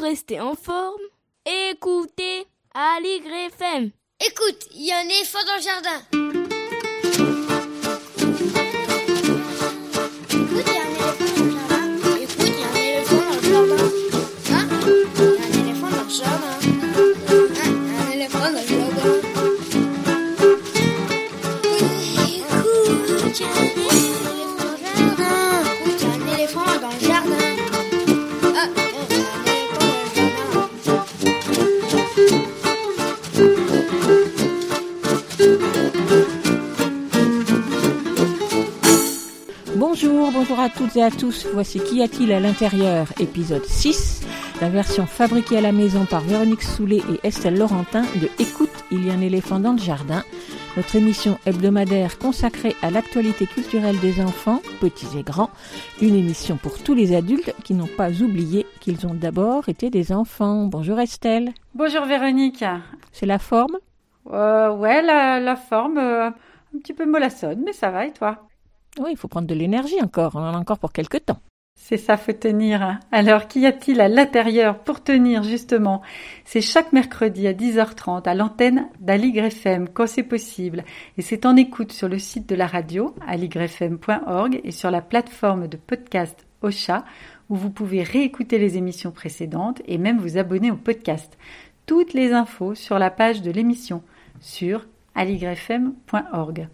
rester en forme, écoutez Aligre FM. Écoute, il y a un éléphant dans le jardin. Bonjour, à toutes et à tous. Voici Qu'y a-t-il à l'intérieur, épisode 6, la version fabriquée à la maison par Véronique Soulet et Estelle Laurentin de Écoute, il y a un éléphant dans le jardin, notre émission hebdomadaire consacrée à l'actualité culturelle des enfants, petits et grands, une émission pour tous les adultes qui n'ont pas oublié qu'ils ont d'abord été des enfants. Bonjour Estelle, Bonjour Véronique. c'est la forme? Euh, ouais, la, la forme, euh, un petit peu mollassonne, mais ça va et toi? Oui, il faut prendre de l'énergie encore, on en a encore pour quelques temps. C'est ça, faut tenir. Alors, qu'y a-t-il à l'intérieur pour tenir justement? C'est chaque mercredi à 10h30 à l'antenne d'Aligre FM quand c'est possible. Et c'est en écoute sur le site de la radio, aligrefm.org et sur la plateforme de podcast Ocha où vous pouvez réécouter les émissions précédentes et même vous abonner au podcast. Toutes les infos sur la page de l'émission sur aligrefm.org.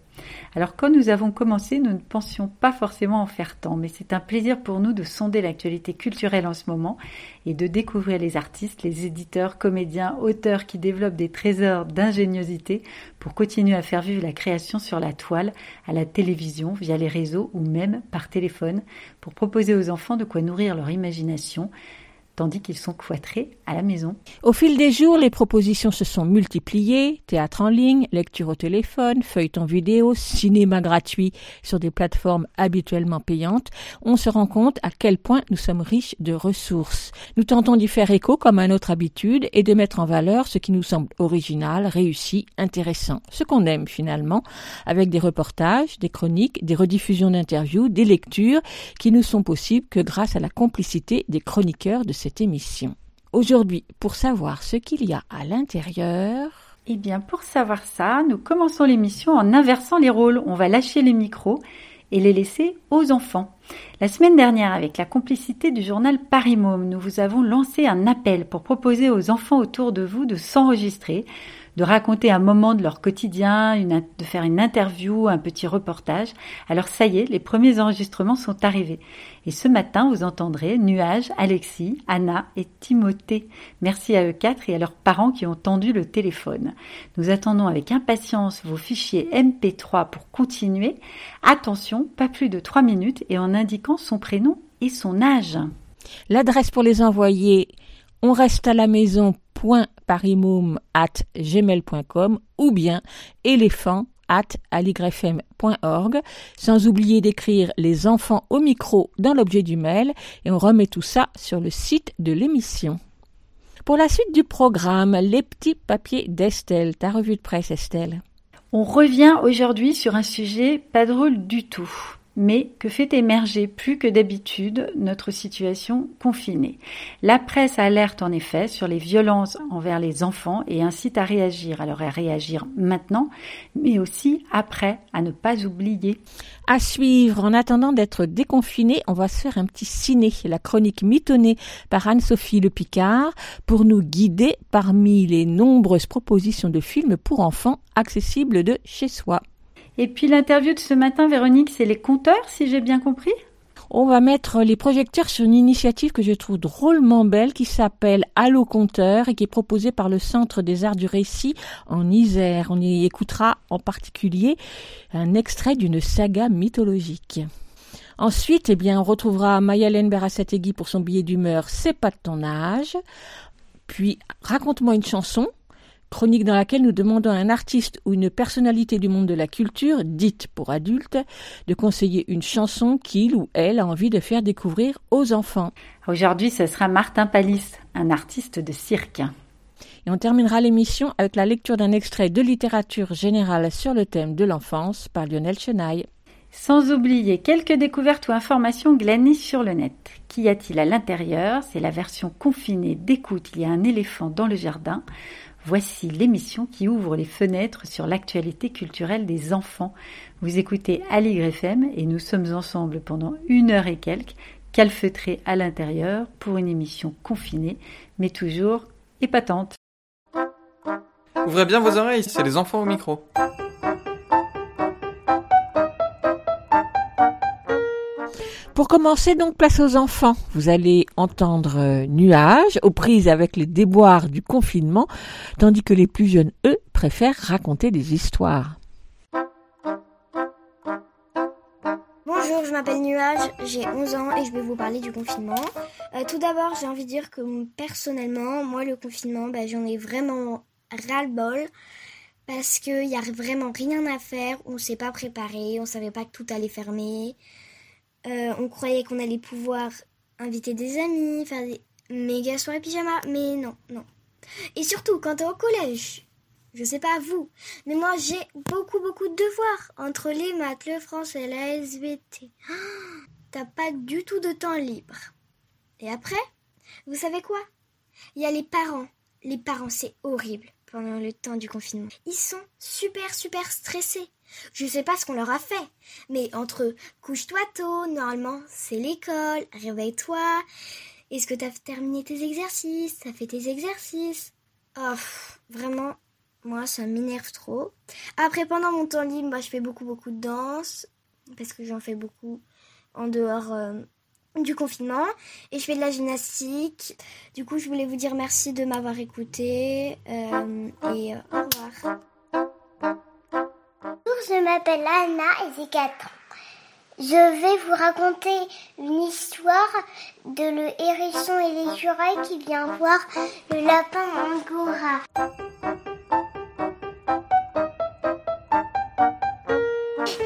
Alors quand nous avons commencé, nous ne pensions pas forcément en faire tant, mais c'est un plaisir pour nous de sonder l'actualité culturelle en ce moment et de découvrir les artistes, les éditeurs, comédiens, auteurs qui développent des trésors d'ingéniosité pour continuer à faire vivre la création sur la toile, à la télévision, via les réseaux ou même par téléphone, pour proposer aux enfants de quoi nourrir leur imagination, tandis qu'ils sont cloîtrés à la maison. Au fil des jours, les propositions se sont multipliées, théâtre en ligne, lecture au téléphone, feuilleton vidéo, cinéma gratuit sur des plateformes habituellement payantes. On se rend compte à quel point nous sommes riches de ressources. Nous tentons d'y faire écho comme à notre habitude et de mettre en valeur ce qui nous semble original, réussi, intéressant. Ce qu'on aime finalement, avec des reportages, des chroniques, des rediffusions d'interviews, des lectures qui ne sont possibles que grâce à la complicité des chroniqueurs de émission. Aujourd'hui, pour savoir ce qu'il y a à l'intérieur, Eh bien, pour savoir ça, nous commençons l'émission en inversant les rôles. On va lâcher les micros et les laisser aux enfants. La semaine dernière, avec la complicité du journal Paris Môme, nous vous avons lancé un appel pour proposer aux enfants autour de vous de s'enregistrer, de raconter un moment de leur quotidien, de faire une interview, un petit reportage. Alors ça y est, les premiers enregistrements sont arrivés. Et ce matin, vous entendrez Nuage, Alexis, Anna et Timothée. Merci à eux quatre et à leurs parents qui ont tendu le téléphone. Nous attendons avec impatience vos fichiers MP3 pour continuer. Attention, pas plus de trois minutes et en indiquant son prénom et son âge. L'adresse pour les envoyer, on reste à la maison at gmail.com ou bien éléphant at sans oublier d'écrire les enfants au micro dans l'objet du mail et on remet tout ça sur le site de l'émission. Pour la suite du programme, les petits papiers d'Estelle, ta revue de presse Estelle. On revient aujourd'hui sur un sujet pas drôle du tout, mais que fait émerger plus que d'habitude notre situation confinée? La presse alerte en effet sur les violences envers les enfants et incite à réagir, alors à réagir maintenant, mais aussi après, à ne pas oublier. À suivre, en attendant d'être déconfiné, on va se faire un petit ciné, la chronique mitonnée par Anne-Sophie Le Picard, pour nous guider parmi les nombreuses propositions de films pour enfants accessibles de chez soi. Et puis l'interview de ce matin, Véronique, c'est les compteurs, si j'ai bien compris? On va mettre les projecteurs sur une initiative que je trouve drôlement belle qui s'appelle Allo Compteur et qui est proposée par le Centre des Arts du Récit en Isère. On y écoutera en particulier un extrait d'une saga mythologique. Ensuite, eh bien, on retrouvera Mayalène Berasategui pour son billet d'humeur C'est pas de ton âge. Puis, raconte-moi une chanson chronique dans laquelle nous demandons à un artiste ou une personnalité du monde de la culture, dite pour adultes, de conseiller une chanson qu'il ou elle a envie de faire découvrir aux enfants. Aujourd'hui, ce sera Martin Palis, un artiste de cirque. Et on terminera l'émission avec la lecture d'un extrait de littérature générale sur le thème de l'enfance par Lionel Chenaille. Sans oublier quelques découvertes ou informations glanées sur le net. Qu'y a-t-il à l'intérieur? C'est la version confinée d'écoute Il y a un éléphant dans le jardin. Voici l'émission qui ouvre les fenêtres sur l'actualité culturelle des enfants. Vous écoutez Ali FM et nous sommes ensemble pendant une heure et quelques, calfeutrés à l'intérieur pour une émission confinée, mais toujours épatante. Ouvrez bien vos oreilles, c'est les enfants au micro. Pour commencer, donc, place aux enfants. Vous allez entendre euh, Nuages aux prises avec les déboires du confinement, tandis que les plus jeunes, eux, préfèrent raconter des histoires. Bonjour, je m'appelle Nuage, j'ai 11 ans et je vais vous parler du confinement. Euh, tout d'abord, j'ai envie de dire que personnellement, moi, le confinement, bah, j'en ai vraiment ras-le-bol parce qu'il n'y a vraiment rien à faire, on ne s'est pas préparé, on ne savait pas que tout allait fermer. Euh, on croyait qu'on allait pouvoir inviter des amis, faire des méga soirées pyjama, mais non, non. Et surtout, quand t'es au collège, je sais pas vous, mais moi j'ai beaucoup, beaucoup de devoirs entre les maths, le français, la SVT. T'as pas du tout de temps libre. Et après, vous savez quoi? Il y a les parents. Les parents, c'est horrible pendant le temps du confinement. Ils sont super, super stressés. Je sais pas ce qu'on leur a fait, mais entre couche-toi tôt, normalement c'est l'école, réveille-toi. Est-ce que t'as terminé tes exercices? T'as fait tes exercices? Oh, vraiment, moi ça m'énerve trop. Après, pendant mon temps libre, moi je fais beaucoup beaucoup de danse, parce que j'en fais beaucoup en dehors euh, du confinement, et je fais de la gymnastique. Du coup, je voulais vous dire merci de m'avoir écouté, euh, et euh, au revoir m'appelle Anna et j'ai 4 ans. Je vais vous raconter une histoire de le hérisson et l'écureuil qui vient voir le lapin angora.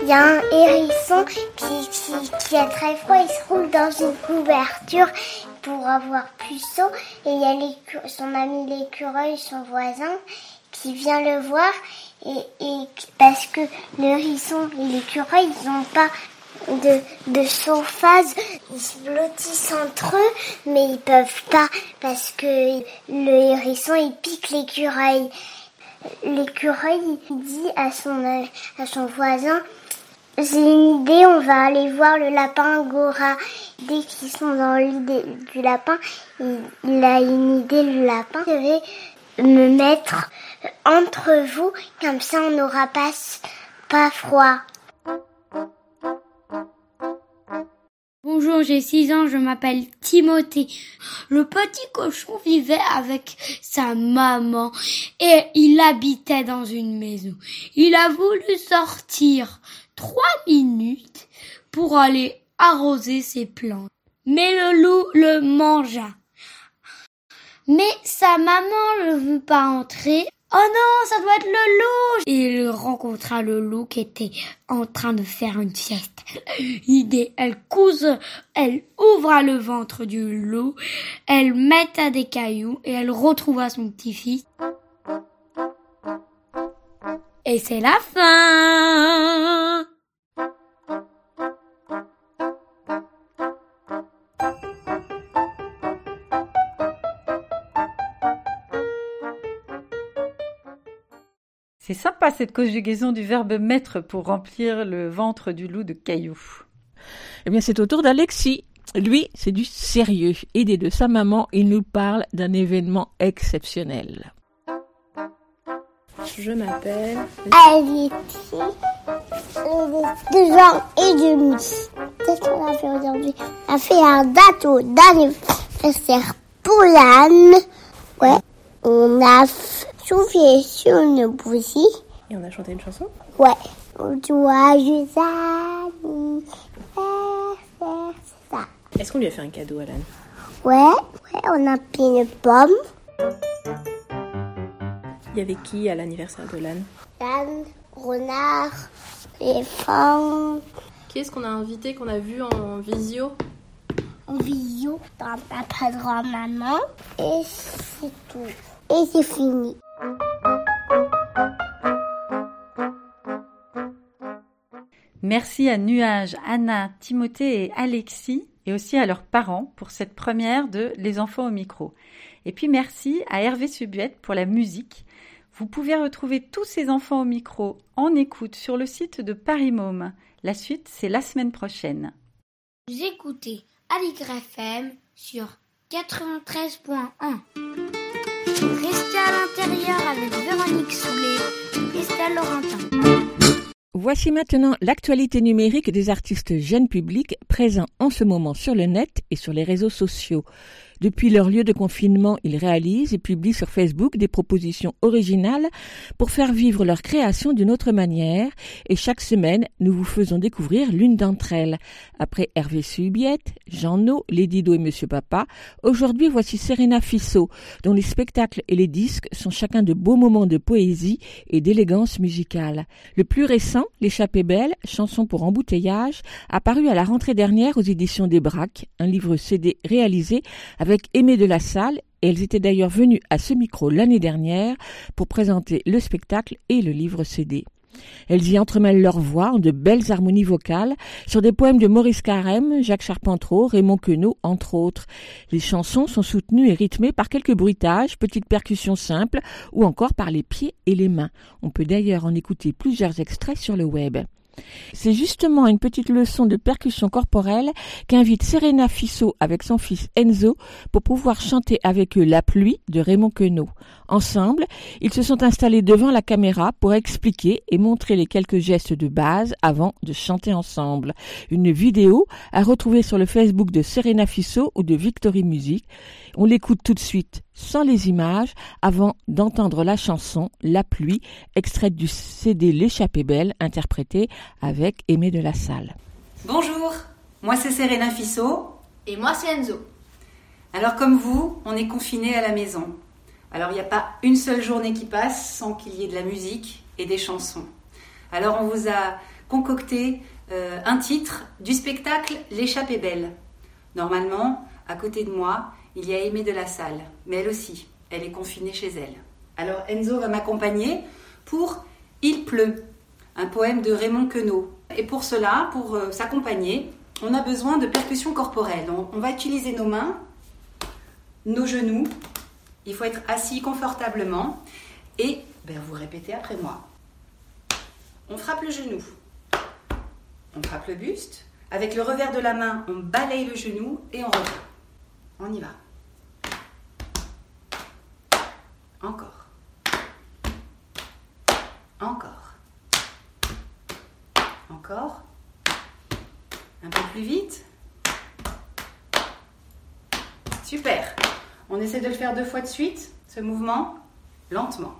Il y a un hérisson qui, qui, a très froid, il se roule dans une couverture pour avoir plus chaud. Et il y a son ami l'écureuil, son voisin, qui vient le voir et, parce que le hérisson et l'écureuil, ils n'ont pas de, de ils se blottissent entre eux, mais ils peuvent pas parce que le hérisson il pique l'écureuil. L'écureuil il dit à son à son voisin j'ai une idée, on va aller voir le lapin Angora. Dès qu'ils sont dans l'idée du lapin, il, a une idée, le lapin. Me mettre entre vous, comme ça on n'aura pas, pas froid. Bonjour, j'ai 6 ans, je m'appelle Timothée. Le petit cochon vivait avec sa maman et il habitait dans une maison. Il a voulu sortir trois minutes pour aller arroser ses plantes. Mais le loup le mangea. Mais sa maman ne veut pas entrer Oh non, ça doit être le loup Il rencontra le loup qui était en train de faire une sieste. Idée, elle couse, elle ouvra le ventre du loup, elle metta des cailloux et elle retrouva son petit-fils. Et c'est la fin C'est sympa cette conjugaison du verbe mettre pour remplir le ventre du loup de cailloux. Eh bien, c'est au tour d'Alexis. Lui, c'est du sérieux. Aidé de sa maman, il nous parle d'un événement exceptionnel. Je m'appelle Alexis. deux ans et demi. Qu'est-ce qu'on a fait aujourd'hui? On a fait un bateau d'anniversaire pour l'âne. Ouais. On a soufflé sur une bougie. Et on a chanté une chanson? Ouais. Joyeux anniversaire, c'est ça. Est-ce qu'on lui a fait un cadeau, Alan? Ouais, ouais, on a pris une pomme. Il y avait qui à l'anniversaire de l'âne L'âne, renard, éléphant. Qui est-ce qu'on a invité, qu'on a vu en visio? En visio, dans papa, grand-maman. Et c'est tout. Et c'est fini. Merci à Nuage, Anna, Timothée et Alexis et aussi à leurs parents pour cette première de Les enfants au micro. Et puis merci à Hervé Subuette pour la musique. Vous pouvez retrouver tous ces enfants au micro en écoute sur le site de Paris Môme. La suite, c'est la semaine prochaine. Vous écoutez Aligre FM sur 93.1. Restez à l'intérieur avec Véronique Soulet. Voici maintenant l'actualité numérique des artistes jeunes publics présents en ce moment sur le net et sur les réseaux sociaux. Depuis leur lieu de confinement, ils réalisent et publient sur Facebook des propositions originales pour faire vivre leur création d'une autre manière et chaque semaine, nous vous faisons découvrir l'une d'entre elles. Après Hervé Subiette, Jean No, Lady Do et Monsieur Papa, aujourd'hui voici Serena Fissot, dont les spectacles et les disques sont chacun de beaux moments de poésie et d'élégance musicale. Le plus récent, L'échappée belle, chanson pour embouteillage, apparu à la rentrée dernière aux éditions des Braques, un livre CD réalisé avec avec Aimé de la Salle elles étaient d'ailleurs venues à ce micro l'année dernière pour présenter le spectacle et le livre CD. Elles y entremêlent leur voix en de belles harmonies vocales sur des poèmes de Maurice Carême, Jacques Charpentreau, Raymond Queneau, entre autres. Les chansons sont soutenues et rythmées par quelques bruitages, petites percussions simples ou encore par les pieds et les mains. On peut d'ailleurs en écouter plusieurs extraits sur le web. C'est justement une petite leçon de percussion corporelle qu'invite Serena Fissot avec son fils Enzo pour pouvoir chanter avec eux La pluie de Raymond Queneau. Ensemble, ils se sont installés devant la caméra pour expliquer et montrer les quelques gestes de base avant de chanter ensemble. Une vidéo à retrouver sur le Facebook de Serena Fissot ou de Victory Music. On l'écoute tout de suite sans les images avant d'entendre la chanson La pluie, extraite du CD L'échappée belle, interprétée avec Aimé de la Salle. Bonjour, moi c'est Serena Fissot. Et moi c'est Enzo. Alors comme vous, on est confinés à la maison. Alors il n'y a pas une seule journée qui passe sans qu'il y ait de la musique et des chansons. Alors on vous a concocté euh, un titre du spectacle L'échappée belle. Normalement, à côté de moi, il y a Aimé de la Salle, mais elle aussi, elle est confinée chez elle. Alors Enzo va m'accompagner pour Il pleut, un poème de Raymond Queneau. Et pour cela, pour euh, s'accompagner, on a besoin de percussions corporelles. On, va utiliser nos mains, nos genoux. Il faut être assis confortablement et ben, vous répétez après moi. On frappe le genou. On frappe le buste. Avec le revers de la main, on balaye le genou et on revient. On y va. Encore. Encore. Encore. Un peu plus vite. Super. On essaie de le faire deux fois de suite, ce mouvement, lentement.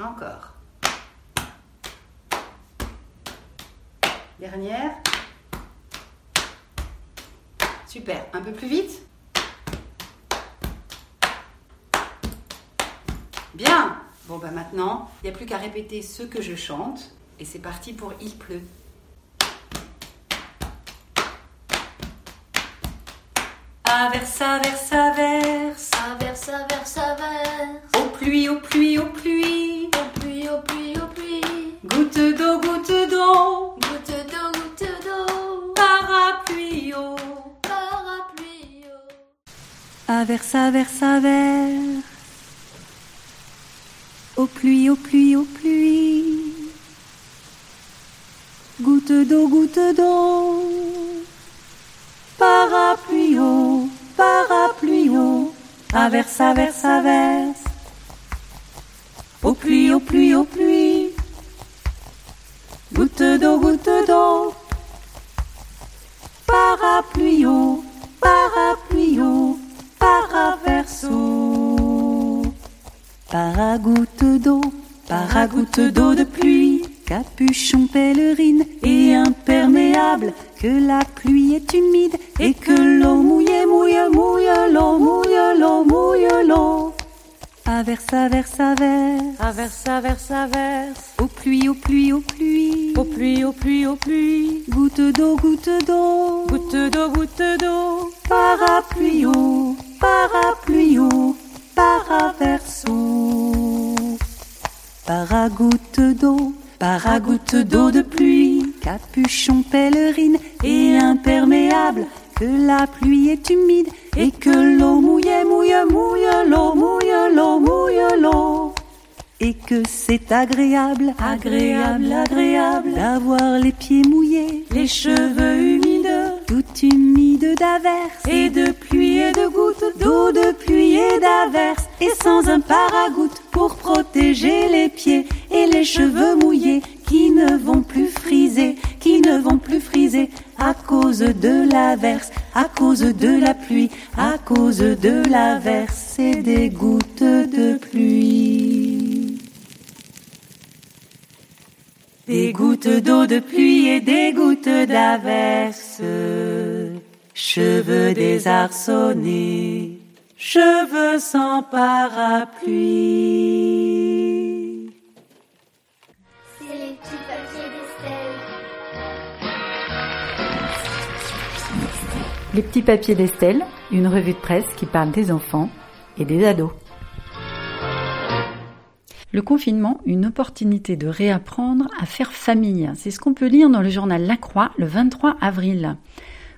Encore. Dernière. Super. Un peu plus vite. Bien. Bon, bah maintenant, il n'y a plus qu'à répéter ce que je chante. Et c'est parti pour Il pleut. Averse, averse, averse. Averse, averse, averse. Au pluie, au pluie, au pluie. Au pluie, au pluie, au pluie. Goutte d'eau, goutte d'eau. Goutte d'eau, goutte d'eau. Parapluie, eau. Parapluie, eau. Averse, averse, averse. Au pluie, au pluie, au pluie. Goutte d'eau, goutte d'eau. Averse, averse, averse. Au pluie, au pluie, au pluie. Goutte d'eau, goutte d'eau. Parapluie, parapluie. Paraverso. Paragoutte d'eau, paragoutte d'eau de pluie, capuchon pèlerine et imperméable, que la pluie est humide et que l'eau mouille, mouille, mouille l'eau, mouille l'eau, mouille l'eau. Averse, averse, averse, Averse, averse, averse. au pluie, au pluie, au pluie, Au pluie, au pluie, au pluie. goutte d'eau, goutte d'eau, Goutte d'eau, goutte d'eau. parapluie, parapluie, paraverso. Para à goutte d'eau, par à goutte d'eau de pluie, capuchon pèlerine et imperméable, que la pluie est humide et que l'eau mouille, mouille, mouille l'eau, mouille l'eau, mouille l'eau. Et que c'est agréable, agréable, agréable d'avoir les pieds mouillés, les cheveux humides, tout humides d'averses et de pluie et de gouttes, d'eau de pluie et d'averses, et sans un paragoutte pour protéger les pieds et les cheveux mouillés qui ne vont plus friser, qui ne vont plus friser à cause de l'averse, à cause de la pluie, à cause de l'averse et des gouttes de pluie. Des gouttes d'eau de pluie et des gouttes d'averse, cheveux désarçonnés, cheveux sans parapluie. Les petits papiers d'Estelle, une revue de presse qui parle des enfants et des ados. Le confinement, une opportunité de réapprendre à faire famille. C'est ce qu'on peut lire dans le journal La Croix le 23 avril.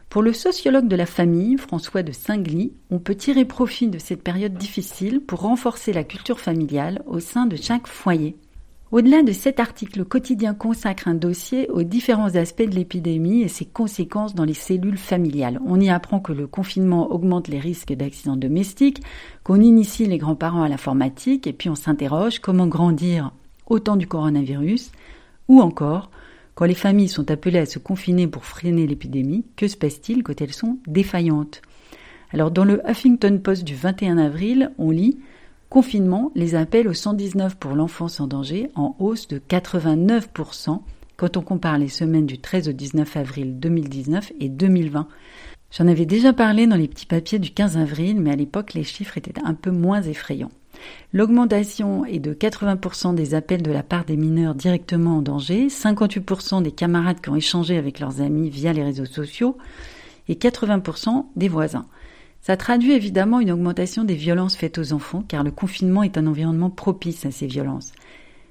Pour le sociologue de la famille, François de Singly, on peut tirer profit de cette période difficile pour renforcer la culture familiale au sein de chaque foyer. Au-delà de cet article, le quotidien consacre un dossier aux différents aspects de l'épidémie et ses conséquences dans les cellules familiales. On y apprend que le confinement augmente les risques d'accidents domestiques, qu'on initie les grands-parents à l'informatique et puis on s'interroge comment grandir au temps du coronavirus ou encore quand les familles sont appelées à se confiner pour freiner l'épidémie, que se passe-t-il quand elles sont défaillantes? Alors dans le Huffington Post du 21 avril, on lit Confinement, les appels au 119 pour l'enfance en danger en hausse de 89% quand on compare les semaines du 13 au 19 avril 2019 et 2020. J'en avais déjà parlé dans les petits papiers du 15 avril, mais à l'époque les chiffres étaient un peu moins effrayants. L'augmentation est de 80% des appels de la part des mineurs directement en danger, 58% des camarades qui ont échangé avec leurs amis via les réseaux sociaux et 80% des voisins. Ça traduit évidemment une augmentation des violences faites aux enfants, car le confinement est un environnement propice à ces violences.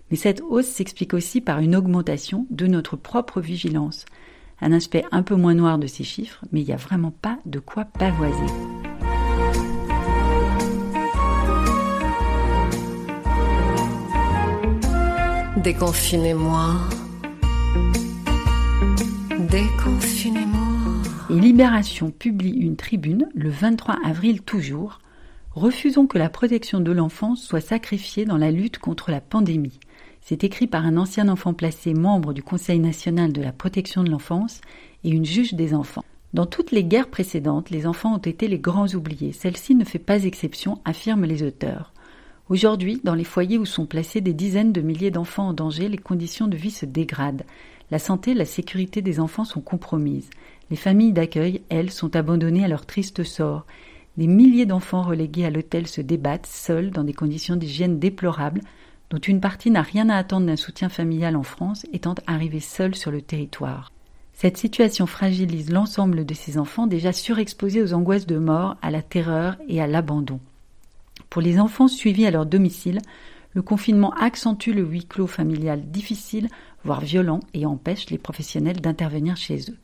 Mais cette hausse s'explique aussi par une augmentation de notre propre vigilance. Un aspect un peu moins noir de ces chiffres, mais il n'y a vraiment pas de quoi pavoiser. Déconfinez-moi. Déconfinez-moi. Libération publie une tribune le 23 avril toujours. Refusons que la protection de l'enfance soit sacrifiée dans la lutte contre la pandémie. C'est écrit par un ancien enfant placé membre du Conseil national de la protection de l'enfance et une juge des enfants. Dans toutes les guerres précédentes, les enfants ont été les grands oubliés. Celle-ci ne fait pas exception, affirment les auteurs. Aujourd'hui, dans les foyers où sont placés des dizaines de milliers d'enfants en danger, les conditions de vie se dégradent. La santé et la sécurité des enfants sont compromises. Les familles d'accueil, elles, sont abandonnées à leur triste sort. Des milliers d'enfants relégués à l'hôtel se débattent, seuls, dans des conditions d'hygiène déplorables, dont une partie n'a rien à attendre d'un soutien familial en France, étant arrivés seuls sur le territoire. Cette situation fragilise l'ensemble de ces enfants déjà surexposés aux angoisses de mort, à la terreur et à l'abandon. Pour les enfants suivis à leur domicile, le confinement accentue le huis clos familial difficile, voire violent, et empêche les professionnels d'intervenir chez eux.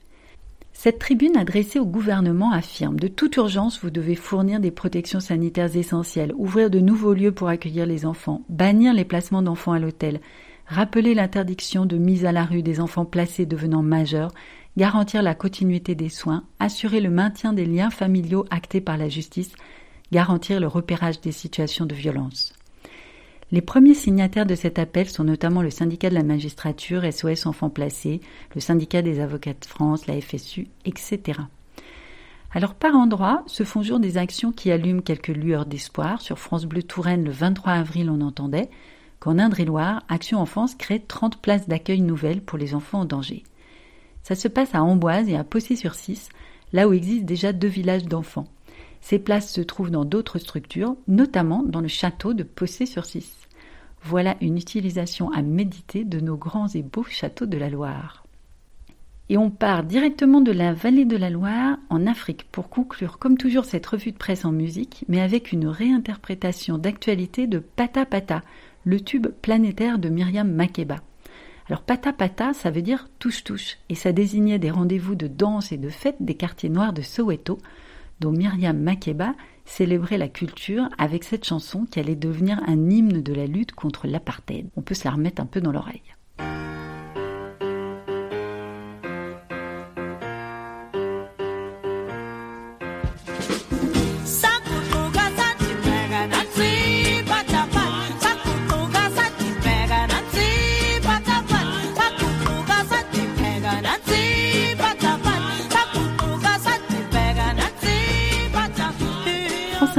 Cette tribune adressée au gouvernement affirme De toute urgence, vous devez fournir des protections sanitaires essentielles, ouvrir de nouveaux lieux pour accueillir les enfants, bannir les placements d'enfants à l'hôtel, rappeler l'interdiction de mise à la rue des enfants placés devenant majeurs, garantir la continuité des soins, assurer le maintien des liens familiaux actés par la justice, garantir le repérage des situations de violence. Les premiers signataires de cet appel sont notamment le syndicat de la magistrature, SOS Enfants Placés, le syndicat des avocats de France, la FSU, etc. Alors par endroits se font jour des actions qui allument quelques lueurs d'espoir. Sur France Bleu Touraine, le 23 avril, on entendait qu'en Indre-et-Loire, Action Enfance crée 30 places d'accueil nouvelles pour les enfants en danger. Ça se passe à Amboise et à Possé-sur-Cisse, là où existent déjà deux villages d'enfants. Ces places se trouvent dans d'autres structures, notamment dans le château de Possé-sur-Cisse. Voilà une utilisation à méditer de nos grands et beaux châteaux de la Loire. Et on part directement de la vallée de la Loire en Afrique pour conclure comme toujours cette revue de presse en musique, mais avec une réinterprétation d'actualité de Pata Pata, le tube planétaire de Myriam Makeba. Alors pata pata, ça veut dire touche touche, et ça désignait des rendez-vous de danse et de fête des quartiers noirs de Soweto, dont Myriam Makeba célébrait la culture avec cette chanson qui allait devenir un hymne de la lutte contre l'apartheid. On peut se la remettre un peu dans l'oreille.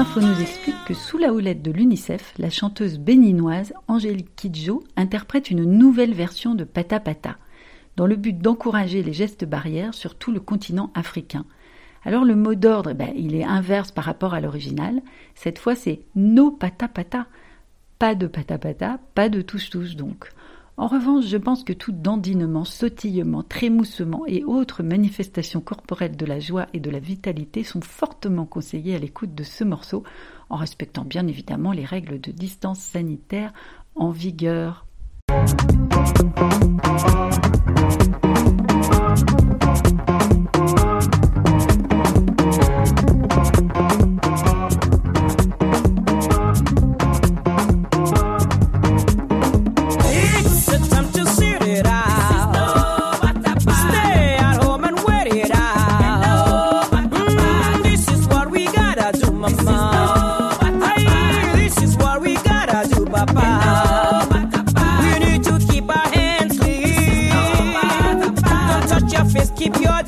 Info nous explique que sous la houlette de l'UNICEF, la chanteuse béninoise Angélique Kidjo interprète une nouvelle version de Pata Pata, dans le but d'encourager les gestes barrières sur tout le continent africain. Alors le mot d'ordre, ben, il est inverse par rapport à l'original. Cette fois, c'est no pata pata. Pas de pata pata, pas de touche-touche donc. En revanche, je pense que tout dandinement, sautillement, trémoussement et autres manifestations corporelles de la joie et de la vitalité sont fortement conseillées à l'écoute de ce morceau, en respectant bien évidemment les règles de distance sanitaire en vigueur. Keep your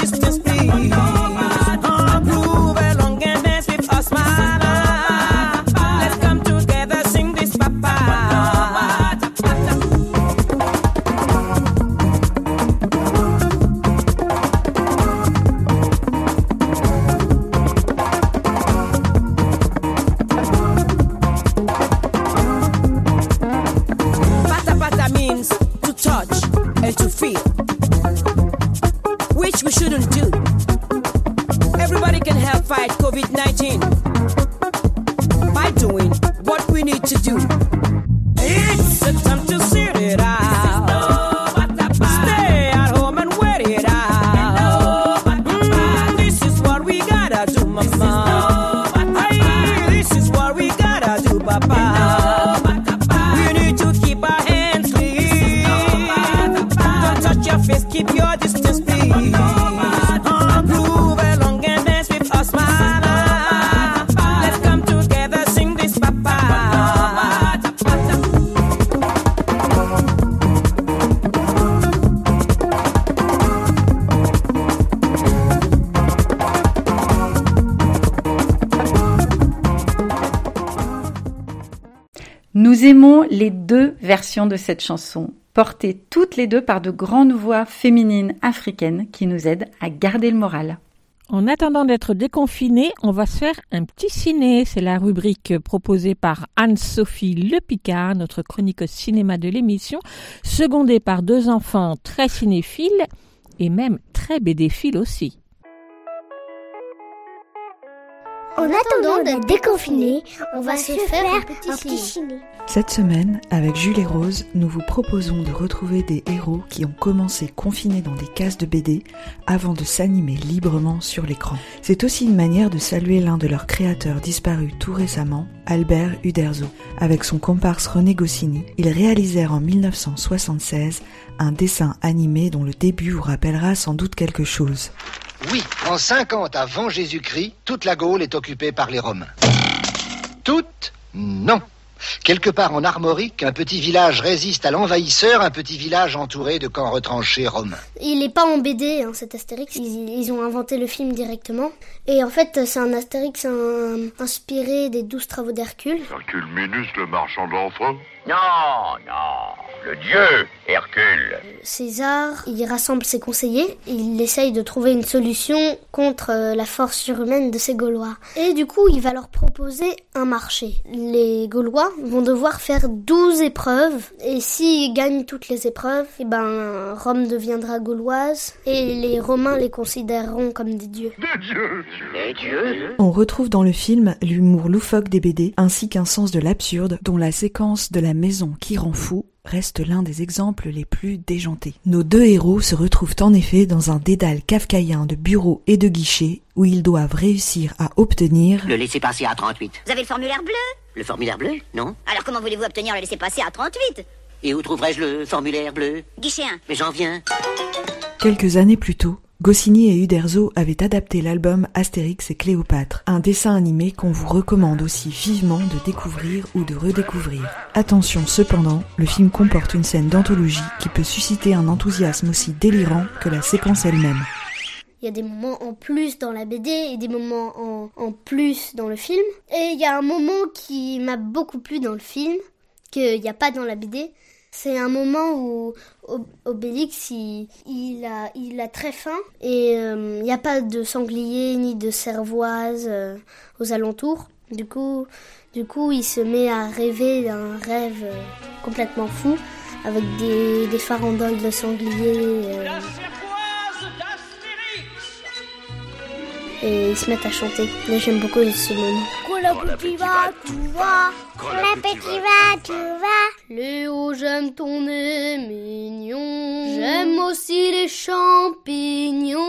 Nous aimons les deux versions de cette chanson, portées toutes les deux par de grandes voix féminines africaines qui nous aident à garder le moral. En attendant d'être déconfiné, on va se faire un petit ciné. C'est la rubrique proposée par Anne-Sophie Le Picard, notre chronique cinéma de l'émission, secondée par deux enfants très cinéphiles et même très bédéphiles aussi. En attendant d'être déconfiné, on va se faire un petit ciné. Cette semaine, avec Jules et Rose, nous vous proposons de retrouver des héros qui ont commencé confinés dans des cases de BD avant de s'animer librement sur l'écran. C'est aussi une manière de saluer l'un de leurs créateurs disparus tout récemment, Albert Uderzo. Avec son comparse René Goscinny, ils réalisèrent en 1976 un dessin animé dont le début vous rappellera sans doute quelque chose. Oui, en 50 avant Jésus-Christ, toute la Gaule est occupée par les Romains. Toute Non. Quelque part en Armorique, un petit village résiste à l'envahisseur, un petit village entouré de camps retranchés romains. Il n'est pas en BD, hein, cet Astérix. Ils, ils ont inventé le film directement. Et en fait, c'est un Astérix un- inspiré des douze travaux d'Hercule. Hercule Minus, le marchand d'enfants Non, non, le dieu Hercule. César, il rassemble ses conseillers, il essaye de trouver une solution contre euh, la force surhumaine de ces Gaulois. Et du coup, il va leur proposer un marché. Les Gaulois vont devoir faire 12 épreuves, et s'ils gagnent toutes les épreuves, eh ben, Rome deviendra gauloise, et les Romains les considéreront comme des dieux. Des dieux Des dieux On retrouve dans le film l'humour loufoque des BD ainsi qu'un sens de l'absurde dont la séquence de la La maison qui rend fou reste l'un des exemples les plus déjantés. Nos deux héros se retrouvent en effet dans un dédale kafkaïen de bureaux et de guichets où ils doivent réussir à obtenir Le laissez-passer à 38. Vous avez le formulaire bleu? Le formulaire bleu? Non Alors comment voulez-vous obtenir le laissez-passer à 38 Et où trouverai-je le formulaire bleu? Guichet 1. Mais j'en viens. Quelques années plus tôt, Goscinny et Uderzo avaient adapté l'album Astérix et Cléopâtre, un dessin animé qu'on vous recommande aussi vivement de découvrir ou de redécouvrir. Attention cependant, le film comporte une scène d'anthologie qui peut susciter un enthousiasme aussi délirant que la séquence elle-même. Il y a des moments en plus dans la BD et des moments en, en plus dans le film. Et il y a un moment qui m'a beaucoup plu dans le film, qu'il n'y a pas dans la BD. C'est un moment où Obélix il, a, il a très faim et euh, il n'y a pas de sanglier ni de cervoise euh, aux alentours. Du coup, du coup, il se met à rêver d'un rêve euh, complètement fou avec des, des farandoles de sangliers. Et ils se mettent à chanter. Moi j'aime beaucoup ce moment. Quand la petit va, tu vas. Quand la petit va, tu vas. Léo, j'aime ton nez mignon. J'aime aussi les champignons.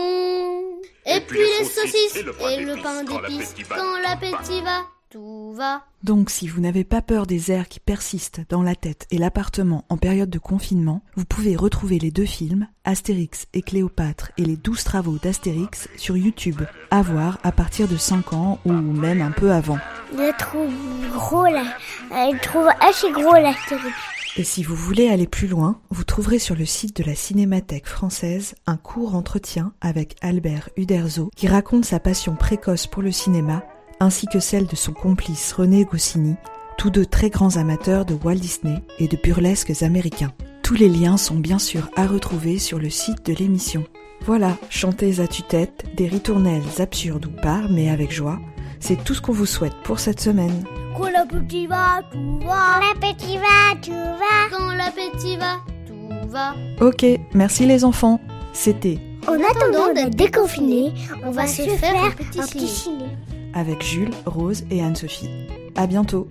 Et, puis, les saucisses et le pain d'épices. Quand l'appétit va, tout va. Donc si vous n'avez pas peur des airs qui persistent dans la tête et l'appartement en période de confinement, vous pouvez retrouver les deux films, Astérix et Cléopâtre et les 12 travaux d'Astérix sur YouTube, à voir à partir de 5 ans ou même un peu avant. Je trouve gros là, je trouve assez gros l'Astérix. Et si vous voulez aller plus loin, vous trouverez sur le site de la Cinémathèque française un court entretien avec Albert Uderzo qui raconte sa passion précoce pour le cinéma ainsi que celle de son complice René Goscinny, tous deux très grands amateurs de Walt Disney et de burlesques américains. Tous les liens sont bien sûr à retrouver sur le site de l'émission. Voilà, chantez à tue-tête, des ritournelles absurdes ou pas, mais avec joie. C'est tout ce qu'on vous souhaite pour cette semaine. Quand l'appétit va, tout va. Quand l'appétit va, tout va. Quand l'appétit va, tout va. Ok, merci les enfants. C'était En attendant d'être déconfiné, on va se faire un petit ciné. Avec Jules, Rose et Anne-Sophie. À bientôt.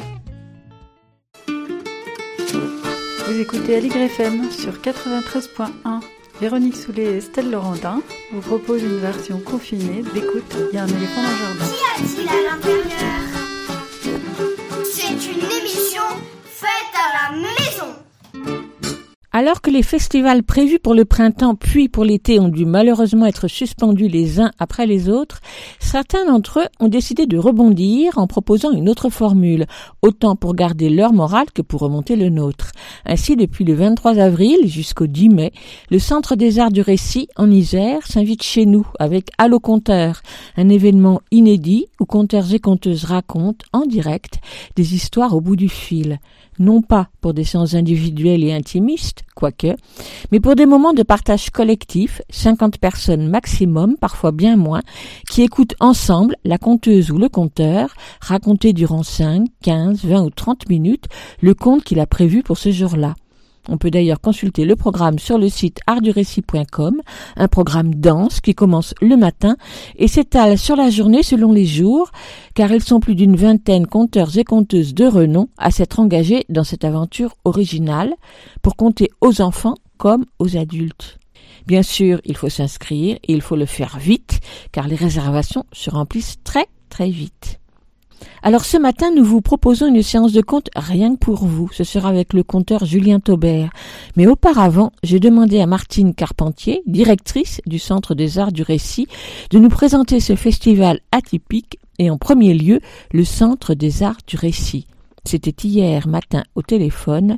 Vous écoutez Aligre FM sur 93.1. Véronique Soulet et Estelle Laurentin vous proposent une version confinée d'écoute Il y a un éléphant dans le jardin. Qu'y a-t-il à l'intérieur? C'est une émission faite à la maison. Alors que les festivals prévus pour le printemps puis pour l'été ont dû malheureusement être suspendus les uns après les autres, certains d'entre eux ont décidé de rebondir en proposant une autre formule, autant pour garder leur morale que pour remonter le nôtre. Ainsi, depuis le 23 avril jusqu'au 10 mai, le Centre des Arts du Récit en Isère s'invite chez nous avec Allo Conteur, un événement inédit où conteurs et conteuses racontent en direct des histoires au bout du fil non pas pour des séances individuelles et intimistes, quoique, mais pour des moments de partage collectif, 50 personnes maximum, parfois bien moins, qui écoutent ensemble la conteuse ou le conteur raconter durant 5, 15, 20 ou 30 minutes le conte qu'il a prévu pour ce jour-là. On peut d'ailleurs consulter le programme sur le site artdurécit.com, un programme dense qui commence le matin et s'étale sur la journée selon les jours, car ils sont plus d'une vingtaine conteurs et conteuses de renom à s'être engagés dans cette aventure originale pour compter aux enfants comme aux adultes. Bien sûr, il faut s'inscrire et il faut le faire vite, car les réservations se remplissent très très vite. Alors ce matin, nous vous proposons une séance de conte rien que pour vous. Ce sera avec le conteur Julien Taubert. Mais auparavant, j'ai demandé à Martine Carpentier, directrice du Centre des Arts du Récit, de nous présenter ce festival atypique et en premier lieu le Centre des Arts du Récit. C'était hier matin au téléphone.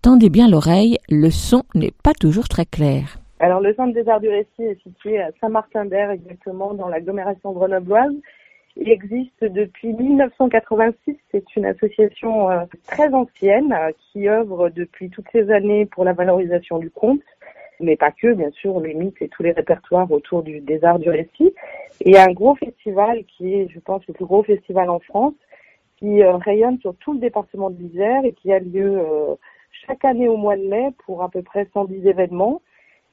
Tendez bien l'oreille, le son n'est pas toujours très clair. Alors le Centre des Arts du Récit est situé à Saint-Martin-d'Air, exactement dans l'agglomération grenobloise. Il existe depuis 1986. C'est une association euh, très ancienne euh, qui œuvre depuis toutes ces années pour la valorisation du conte, mais pas que, bien sûr, les mythes et tous les répertoires autour du, des arts du récit. Et un gros festival qui est, je pense, le plus gros festival en France, qui euh, rayonne sur tout le département de l'Isère et qui a lieu euh, chaque année au mois de mai pour à peu près 110 événements.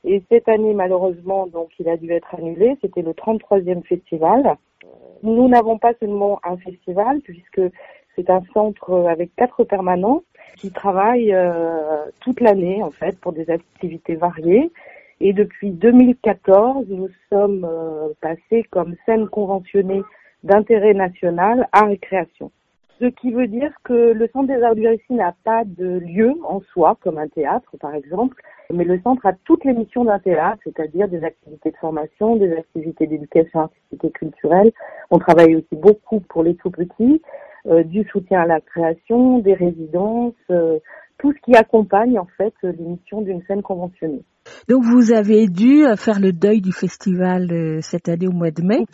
Et cette année, malheureusement, donc, il a dû être annulé. C'était le 33e festival. Nous n'avons pas seulement un festival, puisque C'est un centre avec quatre permanents qui travaillent euh, toute l'année en fait pour des activités variées. Et depuis 2014, nous sommes euh, passés comme scène conventionnée d'intérêt national à récréation. Ce qui veut dire que le Centre des Arts du Récit n'a pas de lieu en soi, comme un théâtre par exemple, mais le centre a toutes les missions d'un théâtre, c'est-à-dire des activités de formation, des activités d'éducation artistique et culturelle. On travaille aussi beaucoup pour les tout-petits, euh, du soutien à la création, des résidences, euh, tout ce qui accompagne en fait les missions d'une scène conventionnée. Donc vous avez dû faire le deuil du festival euh, cette année au mois de mai,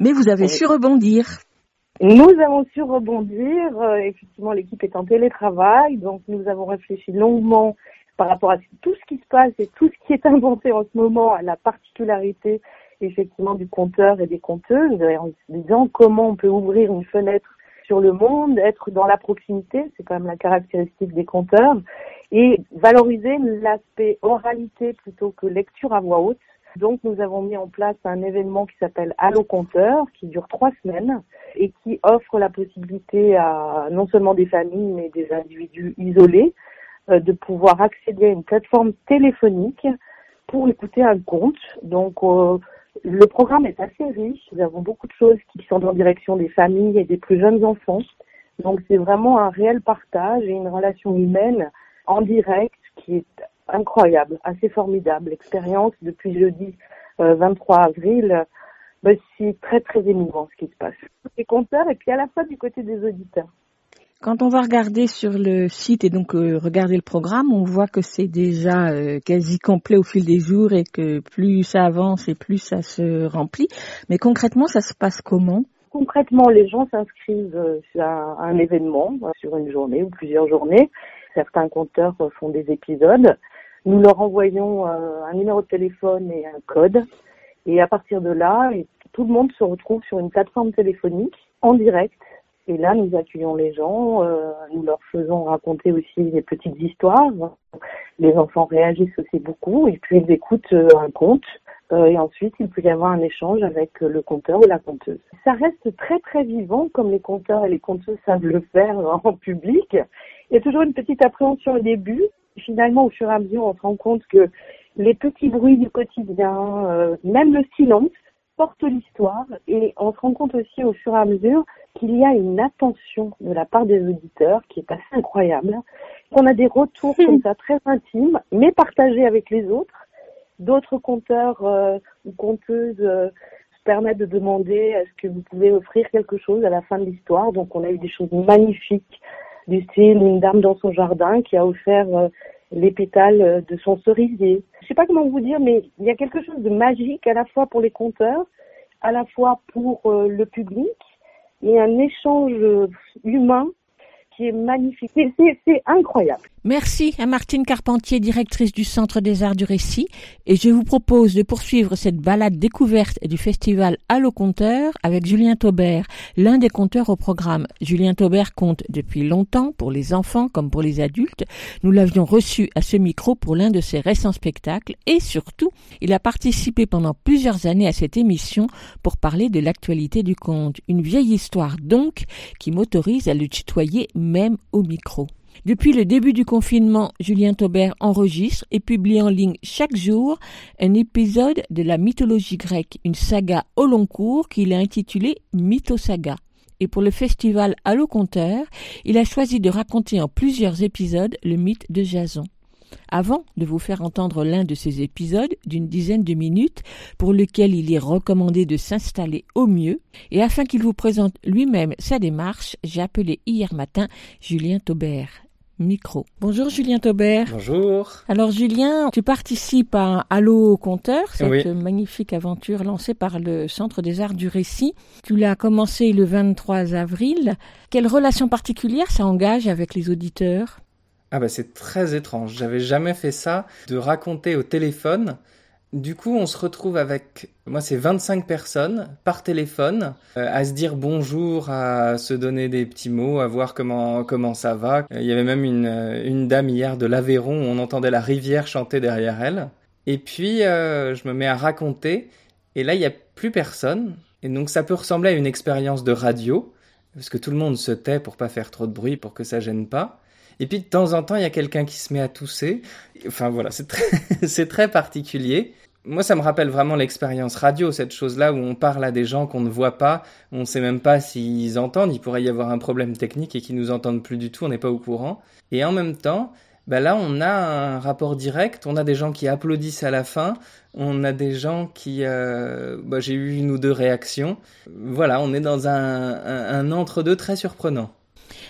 mais vous avez Oui. su rebondir. Nous avons su rebondir. euh, effectivement, l'équipe est en télétravail, donc nous avons réfléchi longuement par rapport à tout ce qui se passe et tout ce qui est inventé en ce moment à la particularité effectivement du conteur et des conteuses, et en se disant comment on peut ouvrir une fenêtre sur le monde, être dans la proximité, c'est quand même la caractéristique des conteurs, et valoriser l'aspect oralité plutôt que lecture à voix haute. Donc nous avons mis en place un événement qui s'appelle Allo Conteur, qui dure trois semaines et qui offre la possibilité à non seulement des familles mais des individus isolés de pouvoir accéder à une plateforme téléphonique pour écouter un conte. Donc euh, le programme est assez riche. Nous avons beaucoup de choses qui sont en direction des familles et des plus jeunes enfants. Donc c'est vraiment un réel partage et une relation humaine en direct qui est incroyable, assez formidable. L'expérience depuis jeudi euh, 23 avril, euh, ben, c'est très très émouvant ce qui se passe. Les compteurs et puis à la fois du côté des auditeurs. Quand on va regarder sur le site et donc euh, regarder le programme, on voit que c'est déjà euh, quasi complet au fil des jours et que plus ça avance et plus ça se remplit. Mais concrètement, ça se passe comment? Concrètement, les gens s'inscrivent euh, sur un, événement, euh, sur une journée ou plusieurs journées. Certains compteurs font des épisodes. Nous leur envoyons euh, un numéro de téléphone et un code. Et à partir de là, tout le monde se retrouve sur une plateforme téléphonique en direct. Et là, nous accueillons les gens, euh, nous leur faisons raconter aussi des petites histoires. Les enfants réagissent aussi beaucoup et puis ils écoutent euh, un conte. Euh, et ensuite, il peut y avoir un échange avec euh, le conteur ou la conteuse. Ça reste très très vivant, comme les conteurs et les conteuses savent le faire en public. Il y a toujours une petite appréhension au début. Finalement, au fur et à mesure, on se rend compte que les petits bruits du quotidien, euh, même le silence, porte l'histoire et on se rend compte aussi au fur et à mesure qu'il y a une attention de la part des auditeurs qui est assez incroyable. On a des retours comme ça très intimes, mais partagés avec les autres. D'autres conteurs euh, ou conteuses euh, se permettent de demander est-ce que vous pouvez offrir quelque chose à la fin de l'histoire? Donc on a eu des choses magnifiques du style une dame dans son jardin qui a offert euh, les pétales euh, de son cerisier. Je sais pas comment vous dire, mais il y a quelque chose de magique à la fois pour les conteurs, à la fois pour euh, le public, et un échange euh, humain qui est magnifique. C'est- incroyable. Merci à Martine Carpentier, directrice du Centre des Arts du Récit, et je vous propose de poursuivre cette balade découverte du festival Allo Conteur avec Julien Taubert, l'un des conteurs au programme. Julien Taubert compte depuis longtemps pour les enfants comme pour les adultes. Nous l'avions reçu à ce micro pour l'un de ses récents spectacles et surtout, il a participé pendant plusieurs années à cette émission pour parler de l'actualité du conte. Une vieille histoire donc qui m'autorise à le tutoyer même au micro. Depuis le début du confinement, Julien Taubert enregistre et publie en ligne chaque jour un épisode de la mythologie grecque, une saga au long cours qu'il a intitulée Mythosaga. Et pour le festival Allo Conteur, il a choisi de raconter en plusieurs épisodes le mythe de Jason. Avant de vous faire entendre l'un de ces épisodes d'une dizaine de minutes pour lequel il est recommandé de s'installer au mieux, et afin qu'il vous présente lui-même sa démarche, j'ai appelé hier matin Julien Taubert. Micro. Bonjour Julien Taubert. Bonjour. Alors Julien, tu participes à Allo Conteur, cette Oui. magnifique aventure lancée par le Centre des Arts du Récit. Tu l'as commencé le 23 avril. Quelle relation particulière ça engage avec les auditeurs? Ah bah c'est très étrange, j'avais jamais fait ça, de raconter au téléphone. Du coup, on se retrouve avec, moi c'est 25 personnes par téléphone, euh, à se dire bonjour, à se donner des petits mots, à voir comment comment ça va. Il y avait même une, une dame hier de l'Aveyron, on entendait la rivière chanter derrière elle. Et puis, euh, je me mets à raconter, et là, il n'y a plus personne. Et donc, ça peut ressembler à une expérience de radio, parce que tout le monde se tait pour pas faire trop de bruit, pour que ça gêne pas. Et puis de temps en temps, il y a quelqu'un qui se met à tousser. Enfin voilà, c'est très, très particulier. Moi, ça me rappelle vraiment l'expérience radio, cette chose-là où on parle à des gens qu'on ne voit pas, on ne sait même pas s'ils entendent, il pourrait y avoir un problème technique et qu'ils nous entendent plus du tout, on n'est pas au courant. Et en même temps, ben là, on a un rapport direct, on a des gens qui applaudissent à la fin, on a des gens qui... Euh, bah, J'ai eu une ou deux réactions. Voilà, on est dans un, un entre-deux très surprenant.